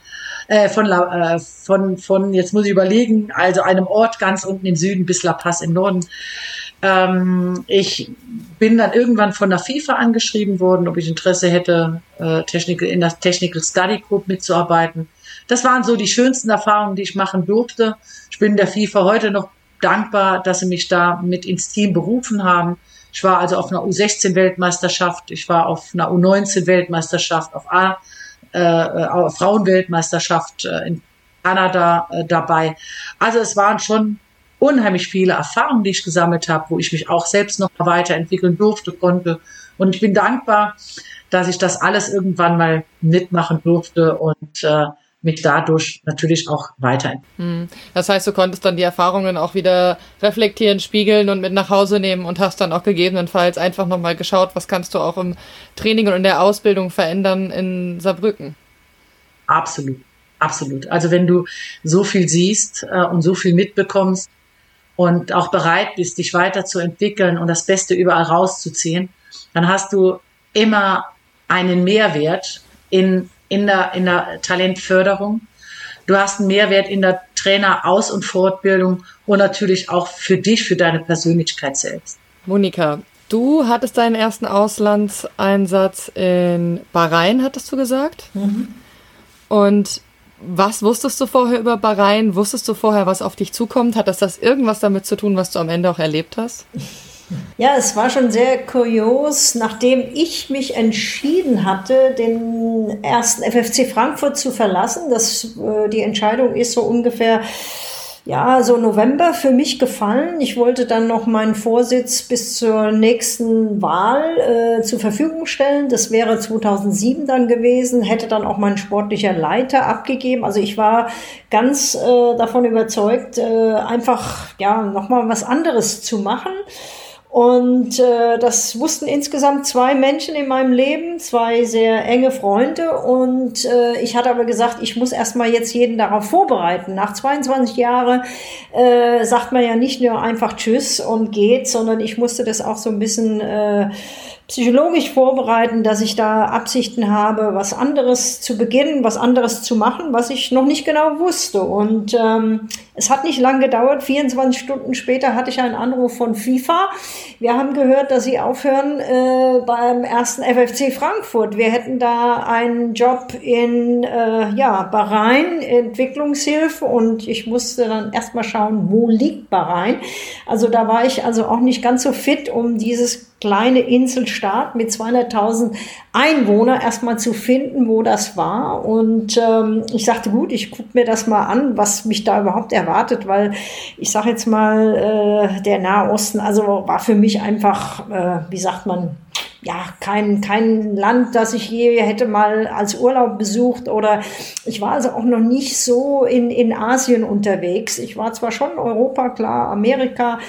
äh, von, La, äh, von von jetzt muss ich überlegen, also einem Ort ganz unten im Süden bis La Paz im Norden. Ähm, ich bin dann irgendwann von der FIFA angeschrieben worden, ob ich Interesse hätte, äh, Technical, in der Technical Study Group mitzuarbeiten. Das waren so die schönsten Erfahrungen, die ich machen durfte. Ich bin der FIFA heute noch dankbar, dass sie mich da mit ins Team berufen haben. Ich war also auf einer U16-Weltmeisterschaft, ich war auf einer U19-Weltmeisterschaft, auf A, äh, äh Frauenweltmeisterschaft äh, in Kanada äh, dabei. Also es waren schon unheimlich viele Erfahrungen, die ich gesammelt habe, wo ich mich auch selbst noch weiterentwickeln durfte, konnte. Und ich bin dankbar, dass ich das alles irgendwann mal mitmachen durfte und äh, mich dadurch natürlich auch weiterentwickeln. Hm. Das heißt, du konntest dann die Erfahrungen auch wieder reflektieren, spiegeln und mit nach Hause nehmen und hast dann auch gegebenenfalls einfach nochmal geschaut, was kannst du auch im Training und in der Ausbildung verändern in Saarbrücken. Absolut, absolut. Also wenn du so viel siehst äh, und so viel mitbekommst und auch bereit bist, dich weiterzuentwickeln und das Beste überall rauszuziehen, dann hast du immer einen Mehrwert in in der, in der Talentförderung. Du hast einen Mehrwert in der Trainer-Aus- und Fortbildung und natürlich auch für dich, für deine Persönlichkeit selbst. Monika, du hattest deinen ersten Auslandseinsatz in Bahrain, hattest du gesagt? Mhm. Und was wusstest du vorher über Bahrain? Wusstest du vorher, was auf dich zukommt? Hat das, das irgendwas damit zu tun, was du am Ende auch erlebt hast? [LAUGHS] Ja, es war schon sehr kurios, nachdem ich mich entschieden hatte, den ersten FFC Frankfurt zu verlassen. Das, äh, die Entscheidung ist so ungefähr ja, so November für mich gefallen. Ich wollte dann noch meinen Vorsitz bis zur nächsten Wahl äh, zur Verfügung stellen. Das wäre 2007 dann gewesen, hätte dann auch mein sportlicher Leiter abgegeben. Also ich war ganz äh, davon überzeugt, äh, einfach ja nochmal was anderes zu machen. Und äh, das wussten insgesamt zwei Menschen in meinem Leben, zwei sehr enge Freunde. Und äh, ich hatte aber gesagt, ich muss erstmal jetzt jeden darauf vorbereiten. Nach 22 Jahren äh, sagt man ja nicht nur einfach Tschüss und geht, sondern ich musste das auch so ein bisschen äh, psychologisch vorbereiten, dass ich da Absichten habe, was anderes zu beginnen, was anderes zu machen, was ich noch nicht genau wusste. Und ähm, es hat nicht lang gedauert. 24 Stunden später hatte ich einen Anruf von FIFA. Wir haben gehört, dass sie aufhören äh, beim ersten FFC Frankfurt. Wir hätten da einen Job in äh, ja, Bahrain, Entwicklungshilfe. Und ich musste dann erstmal schauen, wo liegt Bahrain. Also da war ich also auch nicht ganz so fit, um dieses kleine Inselstaat mit 200.000 Einwohner erstmal zu finden, wo das war. Und ähm, ich sagte, gut, ich gucke mir das mal an, was mich da überhaupt erwartet, weil ich sage jetzt mal, äh, der Nahe Osten, also war für mich einfach, äh, wie sagt man, ja, kein, kein Land, das ich je hätte mal als Urlaub besucht oder ich war also auch noch nicht so in, in Asien unterwegs. Ich war zwar schon Europa, klar, Amerika,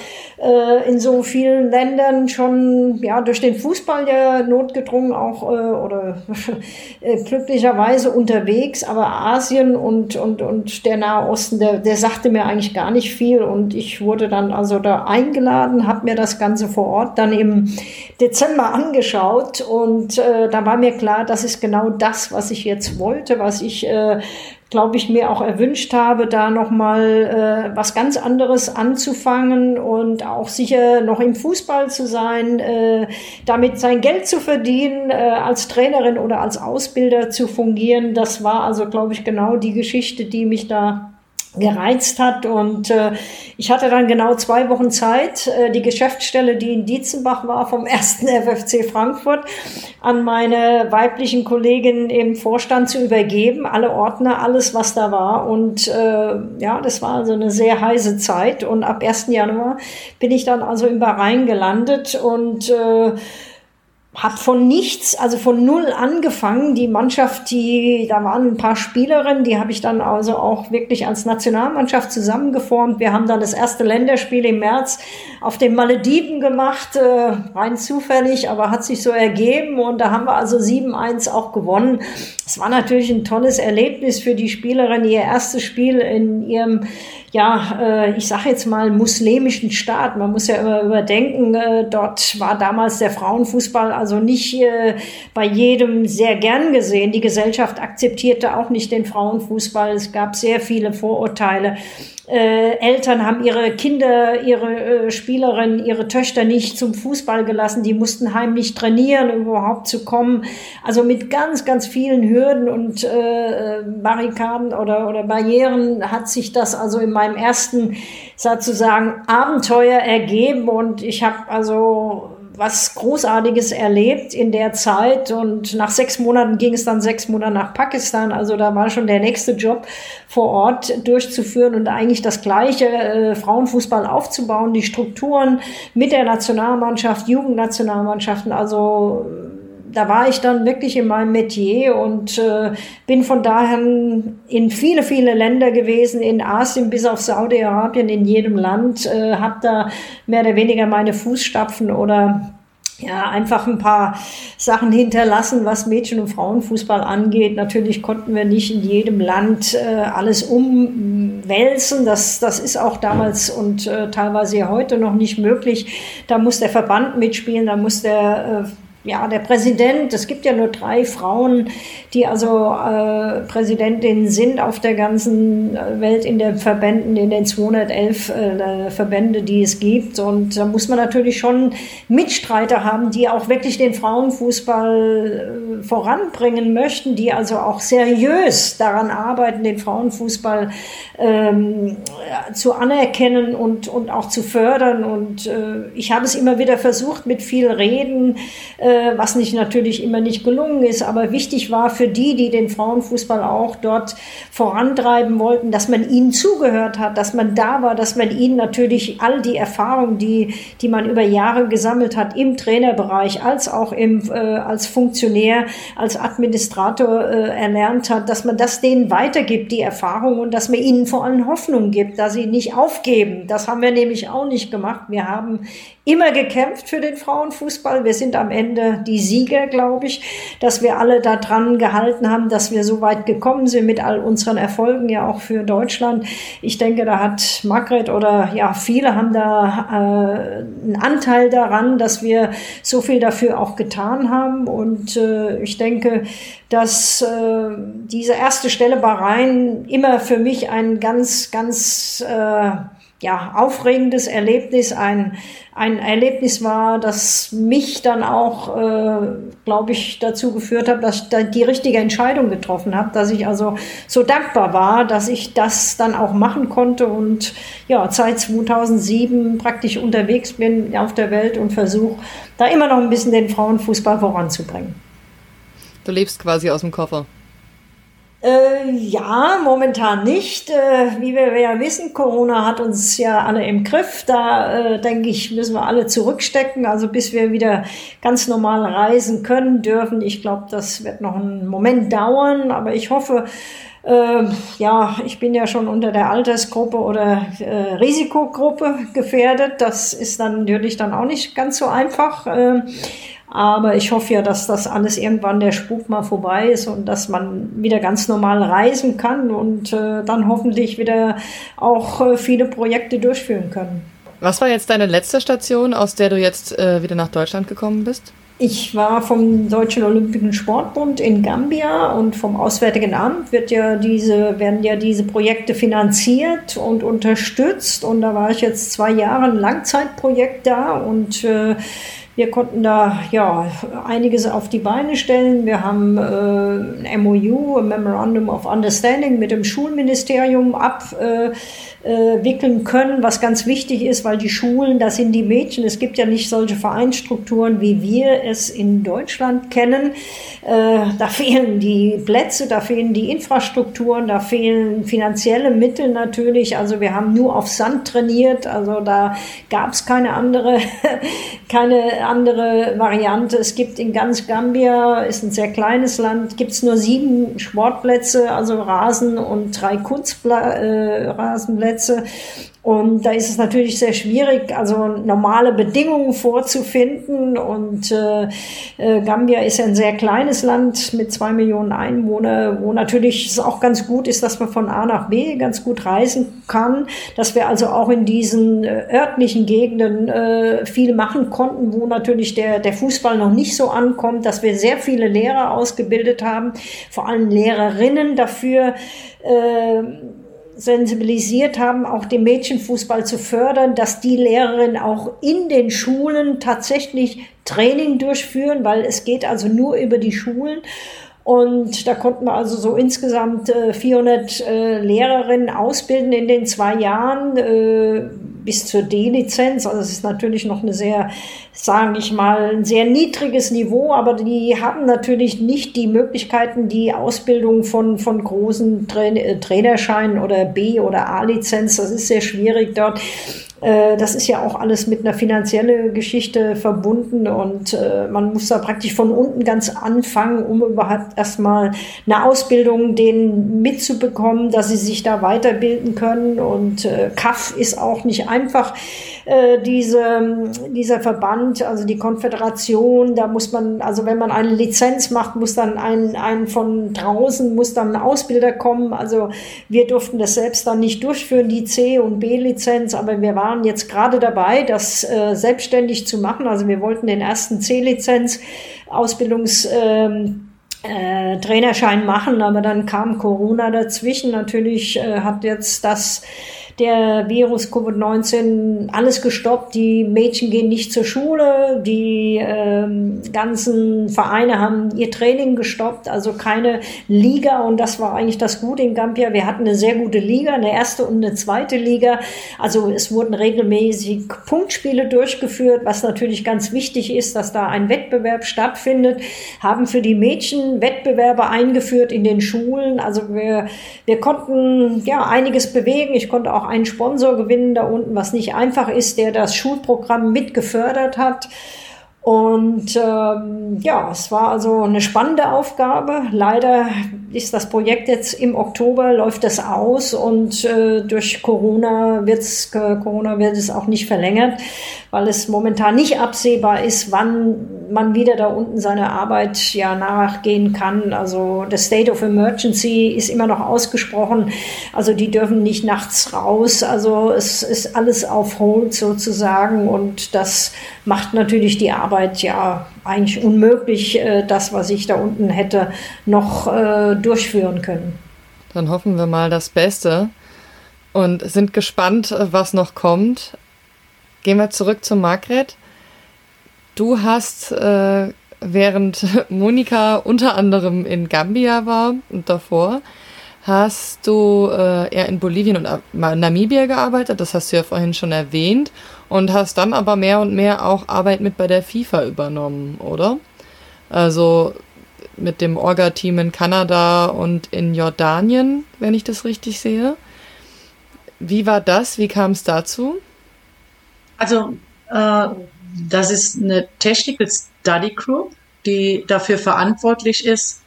äh, in so vielen Ländern schon, ja, durch den Fußball ja notgedrungen auch äh, oder [LAUGHS] äh, glücklicherweise unterwegs, aber Asien und, und, und der Nahe Osten, der, der sagte mir eigentlich gar nicht viel. Und ich wurde dann also da eingeladen, habe mir das Ganze vor Ort dann im Dezember angeschaut angeschaut und äh, da war mir klar, das ist genau das, was ich jetzt wollte, was ich, äh, glaube ich, mir auch erwünscht habe, da nochmal äh, was ganz anderes anzufangen und auch sicher noch im Fußball zu sein, äh, damit sein Geld zu verdienen, äh, als Trainerin oder als Ausbilder zu fungieren. Das war also, glaube ich, genau die Geschichte, die mich da gereizt hat. Und äh, ich hatte dann genau zwei Wochen Zeit, äh, die Geschäftsstelle, die in Dietzenbach war, vom ersten [LAUGHS] FFC Frankfurt, an meine weiblichen Kolleginnen im Vorstand zu übergeben, alle Ordner, alles, was da war. Und äh, ja, das war also eine sehr heiße Zeit. Und ab 1. Januar bin ich dann also in Bahrain gelandet und äh, habe von nichts, also von null angefangen. Die Mannschaft, die, da waren ein paar Spielerinnen, die habe ich dann also auch wirklich als Nationalmannschaft zusammengeformt. Wir haben dann das erste Länderspiel im März auf den Malediven gemacht, äh, rein zufällig, aber hat sich so ergeben und da haben wir also 7-1 auch gewonnen. Es war natürlich ein tolles Erlebnis für die Spielerin, ihr erstes Spiel in ihrem ja, äh, ich sage jetzt mal, muslimischen Staat. Man muss ja immer überdenken, äh, dort war damals der Frauenfußball also nicht äh, bei jedem sehr gern gesehen. Die Gesellschaft akzeptierte auch nicht den Frauenfußball. Es gab sehr viele Vorurteile äh, Eltern haben ihre Kinder, ihre äh, Spielerinnen, ihre Töchter nicht zum Fußball gelassen. Die mussten heimlich trainieren, um überhaupt zu kommen. Also mit ganz, ganz vielen Hürden und äh, Barrikaden oder, oder Barrieren hat sich das also in meinem ersten sozusagen Abenteuer ergeben. Und ich habe also was Großartiges erlebt in der Zeit und nach sechs Monaten ging es dann sechs Monate nach Pakistan. Also da war schon der nächste Job vor Ort durchzuführen und eigentlich das gleiche äh, Frauenfußball aufzubauen, die Strukturen mit der Nationalmannschaft, Jugendnationalmannschaften. Also da war ich dann wirklich in meinem Metier und äh, bin von daher in viele, viele Länder gewesen, in Asien bis auf Saudi-Arabien, in jedem Land, äh, habe da mehr oder weniger meine Fußstapfen oder ja, einfach ein paar Sachen hinterlassen, was Mädchen- und Frauenfußball angeht. Natürlich konnten wir nicht in jedem Land äh, alles umwälzen. Das, das ist auch damals und äh, teilweise heute noch nicht möglich. Da muss der Verband mitspielen, da muss der äh, ja, der Präsident, es gibt ja nur drei Frauen, die also äh, Präsidentinnen sind auf der ganzen Welt in den Verbänden, in den 211 äh, Verbände, die es gibt. Und da muss man natürlich schon Mitstreiter haben, die auch wirklich den Frauenfußball äh, voranbringen möchten, die also auch seriös daran arbeiten, den Frauenfußball ähm, zu anerkennen und, und auch zu fördern. Und äh, ich habe es immer wieder versucht, mit viel Reden, äh, äh, was nicht natürlich immer nicht gelungen ist, aber wichtig war für die, die den Frauenfußball auch dort vorantreiben wollten, dass man ihnen zugehört hat, dass man da war, dass man ihnen natürlich all die Erfahrungen, die, die man über Jahre gesammelt hat im Trainerbereich, als auch im, äh, als Funktionär, als Administrator äh, erlernt hat, dass man das denen weitergibt, die Erfahrung und dass man ihnen vor allem Hoffnung gibt, dass sie nicht aufgeben. Das haben wir nämlich auch nicht gemacht. Wir haben immer gekämpft für den Frauenfußball. Wir sind am Ende die Sieger, glaube ich, dass wir alle daran gehalten haben, dass wir so weit gekommen sind mit all unseren Erfolgen, ja auch für Deutschland. Ich denke, da hat Margret oder ja, viele haben da äh, einen Anteil daran, dass wir so viel dafür auch getan haben. Und äh, ich denke, dass äh, diese erste Stelle Bahrain immer für mich ein ganz, ganz äh, ja, aufregendes Erlebnis, ein, ein Erlebnis war, das mich dann auch, äh, glaube ich, dazu geführt hat, dass ich da die richtige Entscheidung getroffen habe, dass ich also so dankbar war, dass ich das dann auch machen konnte und ja, seit 2007 praktisch unterwegs bin auf der Welt und versuche da immer noch ein bisschen den Frauenfußball voranzubringen. Du lebst quasi aus dem Koffer. Äh, ja, momentan nicht. Äh, wie wir ja wissen, Corona hat uns ja alle im Griff. Da äh, denke ich, müssen wir alle zurückstecken. Also bis wir wieder ganz normal reisen können dürfen. Ich glaube, das wird noch einen Moment dauern, aber ich hoffe, äh, ja, ich bin ja schon unter der Altersgruppe oder äh, Risikogruppe gefährdet. Das ist dann natürlich dann auch nicht ganz so einfach. Aber ich hoffe ja, dass das alles irgendwann der Spuk mal vorbei ist und dass man wieder ganz normal reisen kann und äh, dann hoffentlich wieder auch äh, viele Projekte durchführen können. Was war jetzt deine letzte Station, aus der du jetzt äh, wieder nach Deutschland gekommen bist? Ich war vom Deutschen Olympischen Sportbund in Gambia und vom Auswärtigen Amt wird ja diese, werden ja diese Projekte finanziert und unterstützt. Und da war ich jetzt zwei Jahre ein Langzeitprojekt da und äh, wir konnten da ja einiges auf die Beine stellen. Wir haben äh, ein MOU, ein Memorandum of Understanding mit dem Schulministerium ab. Äh, äh, wickeln können, was ganz wichtig ist, weil die Schulen, das sind die Mädchen. Es gibt ja nicht solche Vereinsstrukturen, wie wir es in Deutschland kennen. Äh, da fehlen die Plätze, da fehlen die Infrastrukturen, da fehlen finanzielle Mittel natürlich. Also wir haben nur auf Sand trainiert, also da gab es keine andere, [LAUGHS] keine andere Variante. Es gibt in ganz Gambia, ist ein sehr kleines Land, gibt es nur sieben Sportplätze, also Rasen und drei Kunstrasenplätze. Äh, Plätze. Und da ist es natürlich sehr schwierig, also normale Bedingungen vorzufinden. Und äh, äh, Gambia ist ein sehr kleines Land mit zwei Millionen Einwohnern, wo natürlich es auch ganz gut ist, dass man von A nach B ganz gut reisen kann, dass wir also auch in diesen äh, örtlichen Gegenden äh, viel machen konnten, wo natürlich der, der Fußball noch nicht so ankommt, dass wir sehr viele Lehrer ausgebildet haben, vor allem Lehrerinnen dafür. Äh, sensibilisiert haben, auch den Mädchenfußball zu fördern, dass die Lehrerinnen auch in den Schulen tatsächlich Training durchführen, weil es geht also nur über die Schulen. Und da konnten wir also so insgesamt äh, 400 äh, Lehrerinnen ausbilden in den zwei Jahren äh, bis zur D-Lizenz. Also es ist natürlich noch eine sehr, sage ich mal, ein sehr niedriges Niveau, aber die haben natürlich nicht die Möglichkeiten, die Ausbildung von, von großen Tra äh, Trainerscheinen oder B- oder A-Lizenz. Das ist sehr schwierig dort. Äh, das ist ja auch alles mit einer finanziellen Geschichte verbunden und äh, man muss da praktisch von unten ganz anfangen, um überhaupt erstmal eine Ausbildung denen mitzubekommen, dass sie sich da weiterbilden können. Und äh, CAF ist auch nicht einfach, äh, diese, dieser Verband, also die Konföderation, da muss man, also wenn man eine Lizenz macht, muss dann ein, ein von draußen, muss dann ein Ausbilder kommen. Also wir durften das selbst dann nicht durchführen, die C- und B-Lizenz, aber wir waren jetzt gerade dabei, das äh, selbstständig zu machen. Also wir wollten den ersten C-Lizenz Ausbildungs ähm, äh, Trainerschein machen, aber dann kam Corona dazwischen. Natürlich äh, hat jetzt das der Virus Covid-19 alles gestoppt. Die Mädchen gehen nicht zur Schule, die ähm, ganzen Vereine haben ihr Training gestoppt, also keine Liga. Und das war eigentlich das Gute in Gambia. Wir hatten eine sehr gute Liga, eine erste und eine zweite Liga. Also es wurden regelmäßig Punktspiele durchgeführt, was natürlich ganz wichtig ist, dass da ein Wettbewerb stattfindet. Haben für die Mädchen Wettbewerbe eingeführt in den Schulen. Also wir, wir konnten ja einiges bewegen. Ich konnte auch einen Sponsor gewinnen da unten, was nicht einfach ist, der das Schulprogramm mit gefördert hat. Und ähm, ja, es war also eine spannende Aufgabe. Leider ist das Projekt jetzt im Oktober, läuft das aus und äh, durch Corona, wird's, Corona wird es auch nicht verlängert, weil es momentan nicht absehbar ist, wann man wieder da unten seine Arbeit ja nachgehen kann. Also das State of Emergency ist immer noch ausgesprochen. Also die dürfen nicht nachts raus. Also es ist alles auf Hold sozusagen und das macht natürlich die Arbeit ja eigentlich unmöglich, äh, das, was ich da unten hätte, noch äh, durchführen können. Dann hoffen wir mal das Beste und sind gespannt, was noch kommt. Gehen wir zurück zu Margret. Du hast, äh, während [LAUGHS] Monika unter anderem in Gambia war und davor, hast du äh, eher in Bolivien und Namibia gearbeitet, das hast du ja vorhin schon erwähnt, und hast dann aber mehr und mehr auch Arbeit mit bei der FIFA übernommen, oder? Also mit dem Orga-Team in Kanada und in Jordanien, wenn ich das richtig sehe. Wie war das? Wie kam es dazu? Also, äh, das ist eine Technical Study Group, die dafür verantwortlich ist,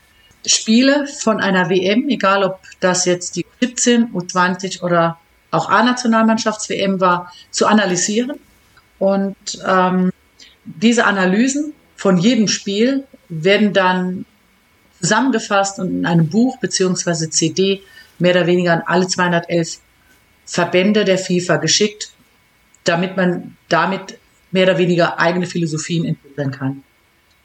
Spiele von einer WM, egal ob das jetzt die 17, U20 oder auch A-Nationalmannschafts-WM war, zu analysieren. Und ähm, diese Analysen von jedem Spiel werden dann zusammengefasst und in einem Buch beziehungsweise CD mehr oder weniger an alle 211 Verbände der FIFA geschickt, damit man damit mehr oder weniger eigene Philosophien entwickeln kann.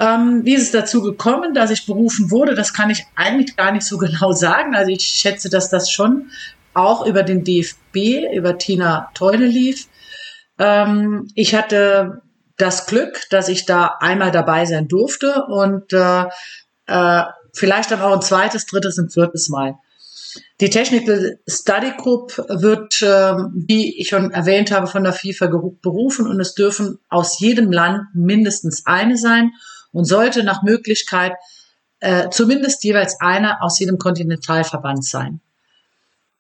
Ähm, wie ist es dazu gekommen, dass ich berufen wurde? Das kann ich eigentlich gar nicht so [LAUGHS] genau sagen. Also ich schätze, dass das schon auch über den DFB, über Tina Teune lief. Ähm, ich hatte das Glück, dass ich da einmal dabei sein durfte und äh, äh, vielleicht dann auch ein zweites, drittes und viertes Mal. Die Technical Study Group wird, äh, wie ich schon erwähnt habe, von der FIFA berufen und es dürfen aus jedem Land mindestens eine sein und sollte nach Möglichkeit äh, zumindest jeweils einer aus jedem Kontinentalverband sein.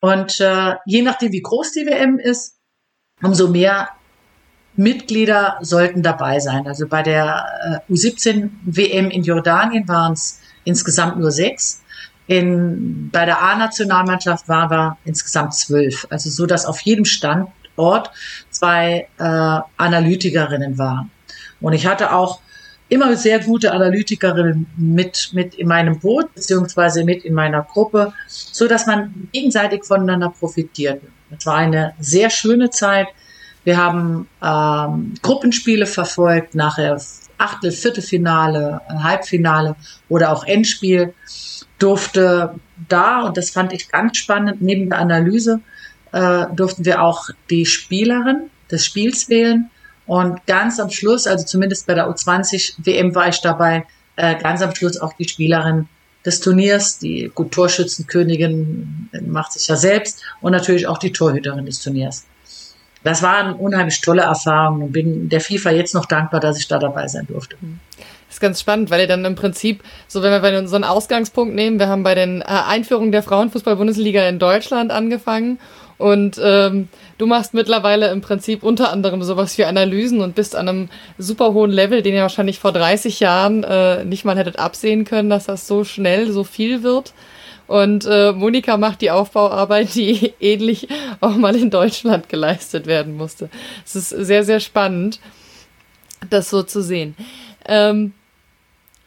Und äh, je nachdem, wie groß die WM ist, umso mehr Mitglieder sollten dabei sein. Also bei der äh, U17 WM in Jordanien waren es insgesamt nur sechs. In, bei der A-Nationalmannschaft waren wir insgesamt zwölf. Also so, dass auf jedem Standort zwei äh, Analytikerinnen waren. Und ich hatte auch immer sehr gute Analytikerinnen mit, mit in meinem Boot, beziehungsweise mit in meiner Gruppe, so dass man gegenseitig voneinander profitiert. Es war eine sehr schöne Zeit. Wir haben ähm, Gruppenspiele verfolgt, nachher Achtel, Viertelfinale, Halbfinale oder auch Endspiel. Durfte da, und das fand ich ganz spannend, neben der Analyse, äh, durften wir auch die Spielerin des Spiels wählen und ganz am Schluss, also zumindest bei der U20 WM war ich dabei, äh, ganz am Schluss auch die Spielerin des Turniers, die gut Torschützenkönigin macht sich ja selbst und natürlich auch die Torhüterin des Turniers. Das war eine unheimlich tolle Erfahrung und bin der FIFA jetzt noch dankbar, dass ich da dabei sein durfte. Ist ganz spannend, weil ihr dann im Prinzip, so wenn wir so einen Ausgangspunkt nehmen, wir haben bei den äh, Einführungen der Frauenfußball-Bundesliga in Deutschland angefangen und ähm, du machst mittlerweile im Prinzip unter anderem sowas wie Analysen und bist an einem super hohen Level, den ihr wahrscheinlich vor 30 Jahren äh, nicht mal hättet absehen können, dass das so schnell so viel wird. Und äh, Monika macht die Aufbauarbeit, die [LAUGHS] ähnlich auch mal in Deutschland geleistet werden musste. Es ist sehr, sehr spannend, das so zu sehen. Ähm,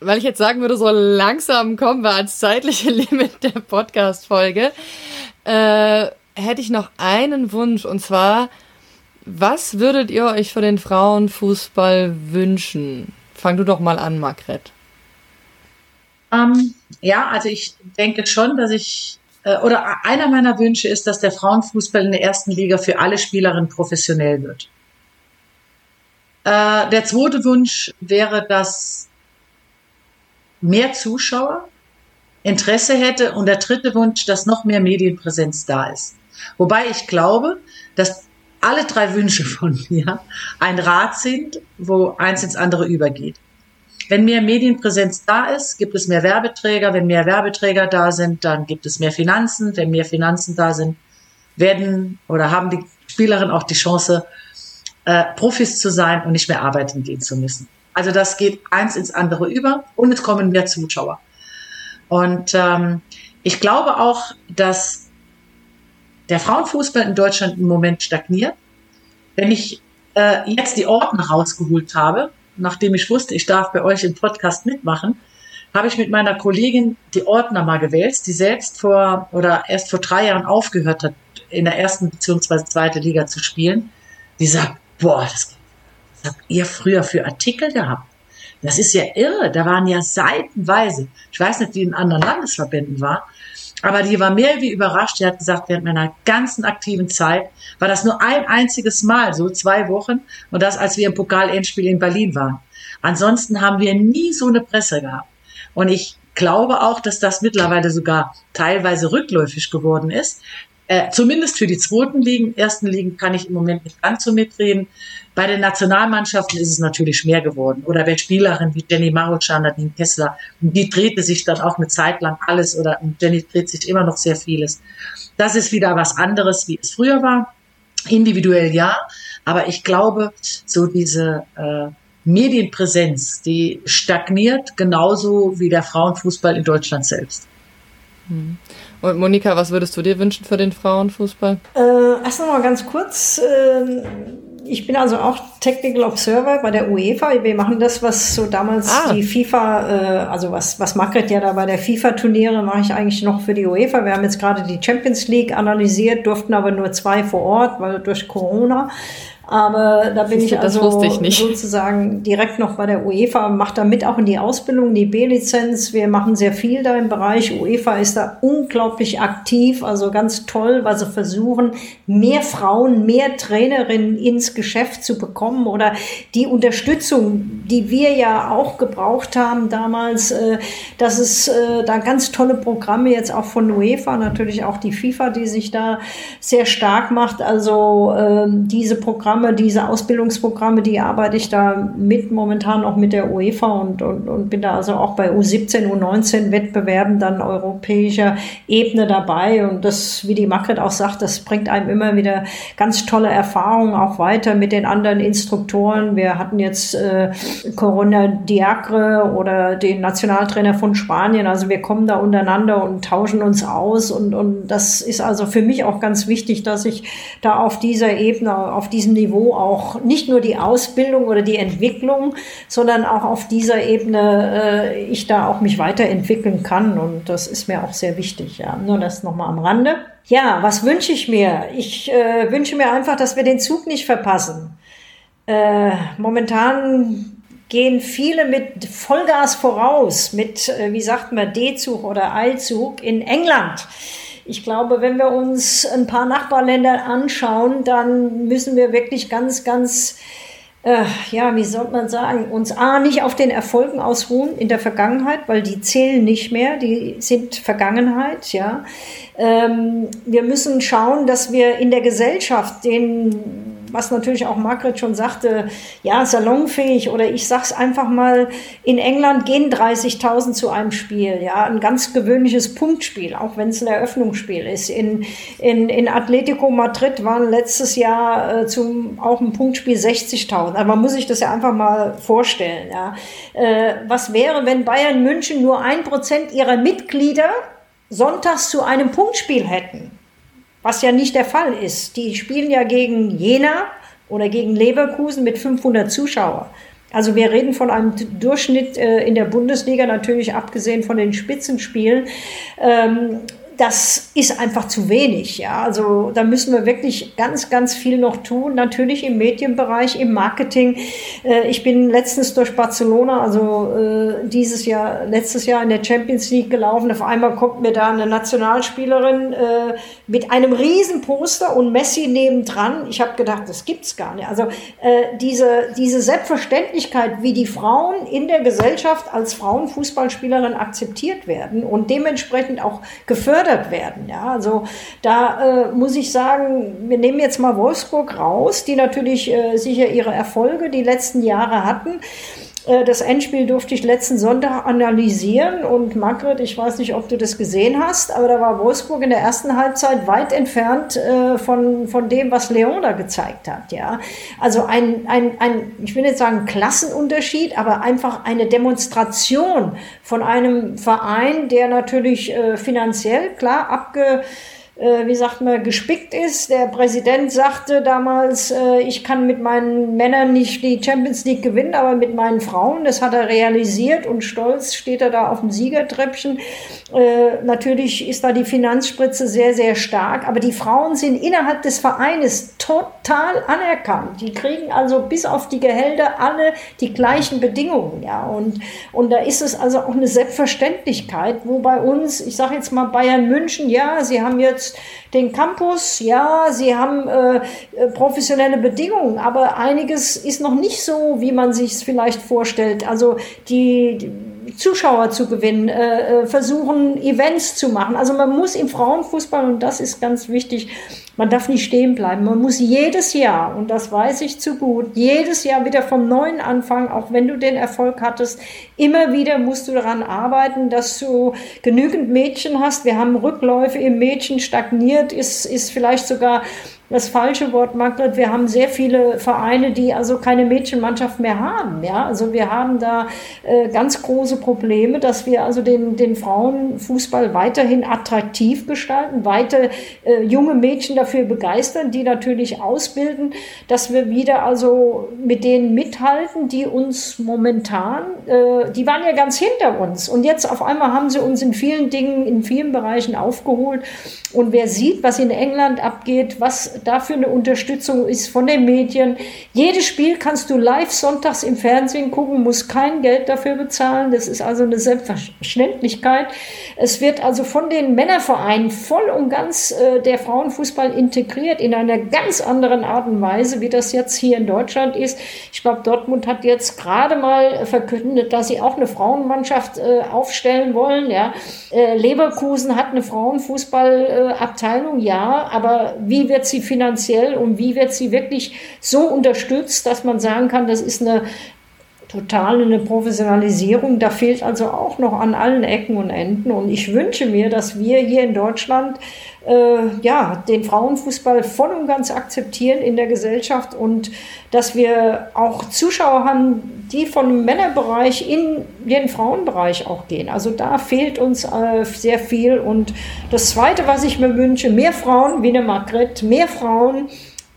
weil ich jetzt sagen würde, so langsam kommen wir ans zeitliche [LAUGHS] Limit der Podcast-Folge. Äh, hätte ich noch einen Wunsch und zwar, was würdet ihr euch für den Frauenfußball wünschen? Fang du doch mal an, Margret. Ähm, ja, also ich denke schon, dass ich äh, oder einer meiner Wünsche ist, dass der Frauenfußball in der ersten Liga für alle Spielerinnen professionell wird. Äh, der zweite Wunsch wäre, dass mehr Zuschauer Interesse hätte und der dritte Wunsch, dass noch mehr Medienpräsenz da ist. Wobei ich glaube, dass alle drei Wünsche von [LAUGHS] mir ein Rat sind, wo eins ins andere übergeht. Wenn mehr Medienpräsenz da ist, gibt es mehr Werbeträger. Wenn mehr Werbeträger da sind, dann gibt es mehr Finanzen. Wenn mehr Finanzen da sind, werden oder haben die Spielerinnen auch die Chance, äh, Profis zu sein und nicht mehr arbeiten gehen zu müssen. Also das geht eins ins andere über und es kommen mehr Zuschauer. Und ähm, ich glaube auch, dass der Frauenfußball in Deutschland im Moment stagniert. Wenn ich äh, jetzt die Orden rausgeholt habe, nachdem ich wusste, ich darf bei euch im Podcast mitmachen, habe ich mit meiner Kollegin die Ordner mal gewählt, die selbst vor oder erst vor drei Jahren aufgehört hat, in der ersten bzw. zweiten Liga zu spielen. Die sagt, boah, das, was habt ihr früher für Artikel gehabt? Das ist ja irre. Da waren ja seitenweise, ich weiß nicht, wie in anderen Landesverbänden war, aber die war mehr wie überrascht. Die hat gesagt, während meiner ganzen aktiven Zeit war das nur ein einziges Mal, so zwei Wochen, und das, als wir im Pokal-Endspiel in Berlin waren. Ansonsten haben wir nie so eine Presse gehabt. Und ich glaube auch, dass das mittlerweile sogar teilweise rückläufig geworden ist, äh, zumindest für die zweiten Ligen. Ersten Ligen kann ich im Moment nicht ganz so mitreden. Bei den Nationalmannschaften ist es natürlich mehr geworden. Oder bei Spielerinnen wie Jenny Maruchan, Nadine Kessler, die drehte sich dann auch eine Zeit lang alles oder Jenny dreht sich immer noch sehr vieles. Das ist wieder was anderes, wie es früher war. Individuell ja, aber ich glaube, so diese äh, Medienpräsenz, die stagniert genauso wie der Frauenfußball in Deutschland selbst. Hm. Und Monika, was würdest du dir wünschen für den Frauenfußball? Äh, erst noch mal ganz kurz. Äh, ich bin also auch Technical Observer bei der UEFA. Wir machen das, was so damals ah. die FIFA, äh, also was, was Margret ja da bei der FIFA-Turniere mache ich eigentlich noch für die UEFA. Wir haben jetzt gerade die Champions League analysiert, durften aber nur zwei vor Ort, weil durch Corona. Aber da bin ich also sozusagen direkt noch bei der UEFA, mache da mit auch in die Ausbildung, die B-Lizenz. Wir machen sehr viel da im Bereich. UEFA ist da unglaublich aktiv, also ganz toll, weil sie versuchen, mehr Frauen, mehr Trainerinnen ins Geschäft zu bekommen oder die Unterstützung, die wir ja auch gebraucht haben damals, äh, dass es äh, da ganz tolle Programme jetzt auch von UEFA, natürlich auch die FIFA, die sich da sehr stark macht. Also äh, diese Programme Programme, diese Ausbildungsprogramme, die arbeite ich da mit momentan auch mit der UEFA und, und, und bin da also auch bei U17, U19 Wettbewerben dann europäischer Ebene dabei. Und das, wie die Margret auch sagt, das bringt einem immer wieder ganz tolle Erfahrungen auch weiter mit den anderen Instruktoren. Wir hatten jetzt äh, Corona Diacre oder den Nationaltrainer von Spanien. Also wir kommen da untereinander und tauschen uns aus. Und, und das ist also für mich auch ganz wichtig, dass ich da auf dieser Ebene, auf diesem Niveau auch nicht nur die Ausbildung oder die Entwicklung, sondern auch auf dieser Ebene äh, ich da auch mich weiterentwickeln kann. Und das ist mir auch sehr wichtig. Ja. Nur das nochmal am Rande. Ja, was wünsche ich mir? Ich äh, wünsche mir einfach, dass wir den Zug nicht verpassen. Äh, momentan gehen viele mit Vollgas voraus, mit, äh, wie sagt man, D-Zug oder Eilzug in England. Ich glaube, wenn wir uns ein paar Nachbarländer anschauen, dann müssen wir wirklich ganz, ganz, äh, ja, wie soll man sagen, uns A, nicht auf den Erfolgen ausruhen in der Vergangenheit, weil die zählen nicht mehr, die sind Vergangenheit, ja. Ähm, wir müssen schauen, dass wir in der Gesellschaft den was natürlich auch Margret schon sagte, ja, salonfähig oder ich sag's einfach mal, in England gehen 30.000 zu einem Spiel, ja, ein ganz gewöhnliches Punktspiel, auch wenn es ein Eröffnungsspiel ist. In, in, in Atletico Madrid waren letztes Jahr äh, zum, auch ein Punktspiel 60.000. Also man muss sich das ja einfach mal vorstellen, ja. Äh, was wäre, wenn Bayern München nur ein Prozent ihrer Mitglieder sonntags zu einem Punktspiel hätten? Was ja nicht der Fall ist. Die spielen ja gegen Jena oder gegen Leverkusen mit 500 Zuschauern. Also wir reden von einem Durchschnitt äh, in der Bundesliga, natürlich abgesehen von den Spitzenspielen. Ähm, das ist einfach zu wenig. Ja, also da müssen wir wirklich ganz, ganz viel noch tun. Natürlich im Medienbereich, im Marketing. Äh, ich bin letztens durch Barcelona, also äh, dieses Jahr, letztes Jahr in der Champions League gelaufen. Auf einmal kommt mir da eine Nationalspielerin äh, mit einem riesen Poster und Messi nebendran. Ich habe gedacht, das gibt's gar nicht. Also diese, diese Selbstverständlichkeit, wie die Frauen in der Gesellschaft als Frauenfußballspielerin akzeptiert werden und dementsprechend auch gefördert werden. Ja, also da äh, muss ich sagen, wir nehmen jetzt mal Wolfsburg raus, die natürlich äh, sicher ihre Erfolge die letzten Jahre hatten. Äh, das Endspiel durfte ich letzten Sonntag analysieren und Margret, ich weiß nicht, ob du das gesehen hast, aber da war Wolfsburg in der ersten Halbzeit weit entfernt äh, von, von dem, was Leon da gezeigt hat. Ja? Also ein, ein, ein, ich will nicht sagen Klassenunterschied, aber einfach eine Demonstration von einem Verein, der natürlich äh, finanziell klar abge wie sagt man, gespickt ist. Der Präsident sagte damals, äh, ich kann mit meinen Männern nicht die Champions League gewinnen, aber mit meinen Frauen, das hat er realisiert und stolz steht er da auf dem Siegertreppchen. Äh, natürlich ist da die Finanzspritze sehr, sehr stark, aber die Frauen sind innerhalb des Vereines total anerkannt. Die kriegen also bis auf die Gehälter alle die gleichen Bedingungen, ja. Und, und da ist es also auch eine Selbstverständlichkeit, wo bei uns, ich sage jetzt mal Bayern München, ja, sie haben jetzt den Campus, ja, sie haben äh, äh, professionelle Bedingungen, aber einiges ist noch nicht so, wie man sich es vielleicht vorstellt. Also die, die Zuschauer zu gewinnen, äh, äh, versuchen Events zu machen. Also man muss im Frauenfußball, und das ist ganz wichtig, man darf nicht stehen bleiben. Man muss jedes Jahr, und das weiß ich zu gut, jedes Jahr wieder vom Neuen anfangen, auch wenn du den Erfolg hattest. Immer wieder musst du daran arbeiten, dass du genügend Mädchen hast. Wir haben Rückläufe im Mädchen stagniert, ist, ist vielleicht sogar das falsche Wort, Margret. Wir haben sehr viele Vereine, die also keine Mädchenmannschaft mehr haben. Ja, also wir haben da äh, ganz große Probleme, dass wir also den, den Frauenfußball weiterhin attraktiv gestalten, weiter äh, junge Mädchen dafür begeistern, die natürlich ausbilden, dass wir wieder also mit denen mithalten, die uns momentan, äh, die waren ja ganz hinter uns und jetzt auf einmal haben sie uns in vielen Dingen, in vielen Bereichen aufgeholt und wer sieht, was in England abgeht, was dafür eine Unterstützung ist von den Medien. Jedes Spiel kannst du live sonntags im Fernsehen gucken, musst kein Geld dafür bezahlen. Das ist also eine Selbstverständlichkeit. Es wird also von den Männervereinen voll und ganz äh, der Frauenfußball integriert in einer ganz anderen Art und Weise, wie das jetzt hier in Deutschland ist. Ich glaube, Dortmund hat jetzt gerade mal verkündet, dass sie auch eine Frauenmannschaft äh, aufstellen wollen. Ja. Äh, Leverkusen hat eine Frauenfußballabteilung, ja, aber wie wird sie finanziell und wie wird sie wirklich so unterstützt, dass man sagen kann, das ist eine total eine Professionalisierung. Da fehlt also auch noch an allen Ecken und Enden. Und ich wünsche mir, dass wir hier in Deutschland äh, ja, den Frauenfußball voll und ganz akzeptieren in der Gesellschaft und dass wir auch Zuschauer haben, die vom Männerbereich in den Frauenbereich auch gehen. Also da fehlt uns äh, sehr viel. Und das Zweite, was ich mir wünsche, mehr Frauen wie eine Margret, mehr Frauen,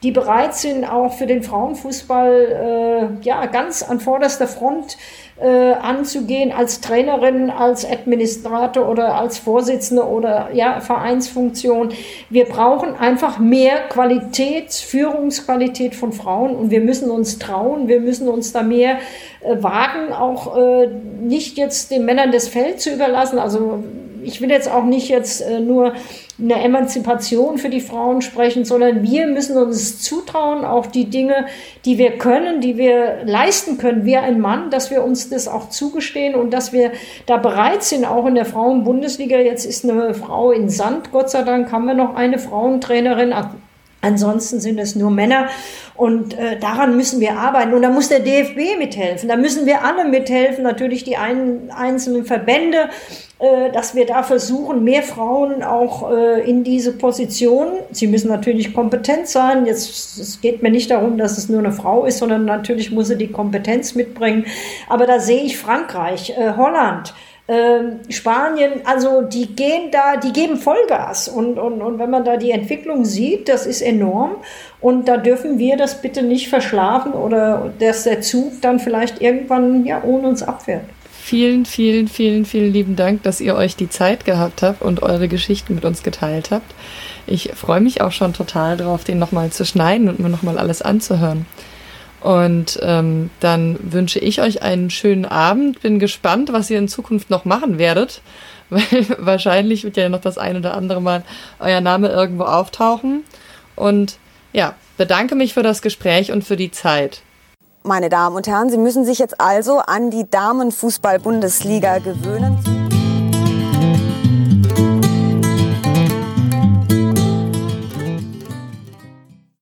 die bereit sind, auch für den Frauenfußball äh, ja, ganz an vorderster Front äh, anzugehen, als Trainerin, als Administrator oder als Vorsitzende oder ja, Vereinsfunktion. Wir brauchen einfach mehr Qualität, Führungsqualität von Frauen und wir müssen uns trauen, wir müssen uns da mehr äh, wagen, auch äh, nicht jetzt den Männern das Feld zu überlassen. Also ich will jetzt auch nicht jetzt äh, nur eine Emanzipation für die Frauen sprechen, sondern wir müssen uns zutrauen, auch die Dinge, die wir können, die wir leisten können, wir ein Mann, dass wir uns das auch zugestehen und dass wir da bereit sind, auch in der Frauenbundesliga. Jetzt ist eine Frau in Sand, Gott sei Dank haben wir noch eine Frauentrainerin. Ansonsten sind es nur Männer und äh, daran müssen wir arbeiten. Und da muss der DFB mithelfen. Da müssen wir alle mithelfen, natürlich die ein, einzelnen Verbände, äh, dass wir da versuchen, mehr Frauen auch äh, in diese Position. Sie müssen natürlich kompetent sein. Jetzt es geht mir nicht darum, dass es nur eine Frau ist, sondern natürlich muss sie die Kompetenz mitbringen. Aber da sehe ich Frankreich, äh, Holland ähm, Spanien, also die gehen da, die geben Vollgas. Und, und, und wenn man da die Entwicklung sieht, das ist enorm. Und da dürfen wir das bitte nicht verschlafen oder dass der Zug dann vielleicht irgendwann ja ohne uns abfährt. vielen, vielen, vielen, vielen lieben Dank, dass ihr euch die Zeit gehabt habt und eure Geschichten mit uns geteilt habt. Ich freue mich auch schon total drauf, den nochmal zu schneiden und mir nochmal alles anzuhören. Und ähm, dann wünsche ich euch einen schönen Abend. Bin gespannt, was ihr in Zukunft noch machen werdet, [LAUGHS] weil wahrscheinlich wird ja noch das ein oder andere Mal euer Name irgendwo auftauchen. Und ja, bedanke mich für das Gespräch und für die Zeit. Meine Damen und Herren, Sie müssen sich jetzt also an die Damenfußball-Bundesliga gewöhnen.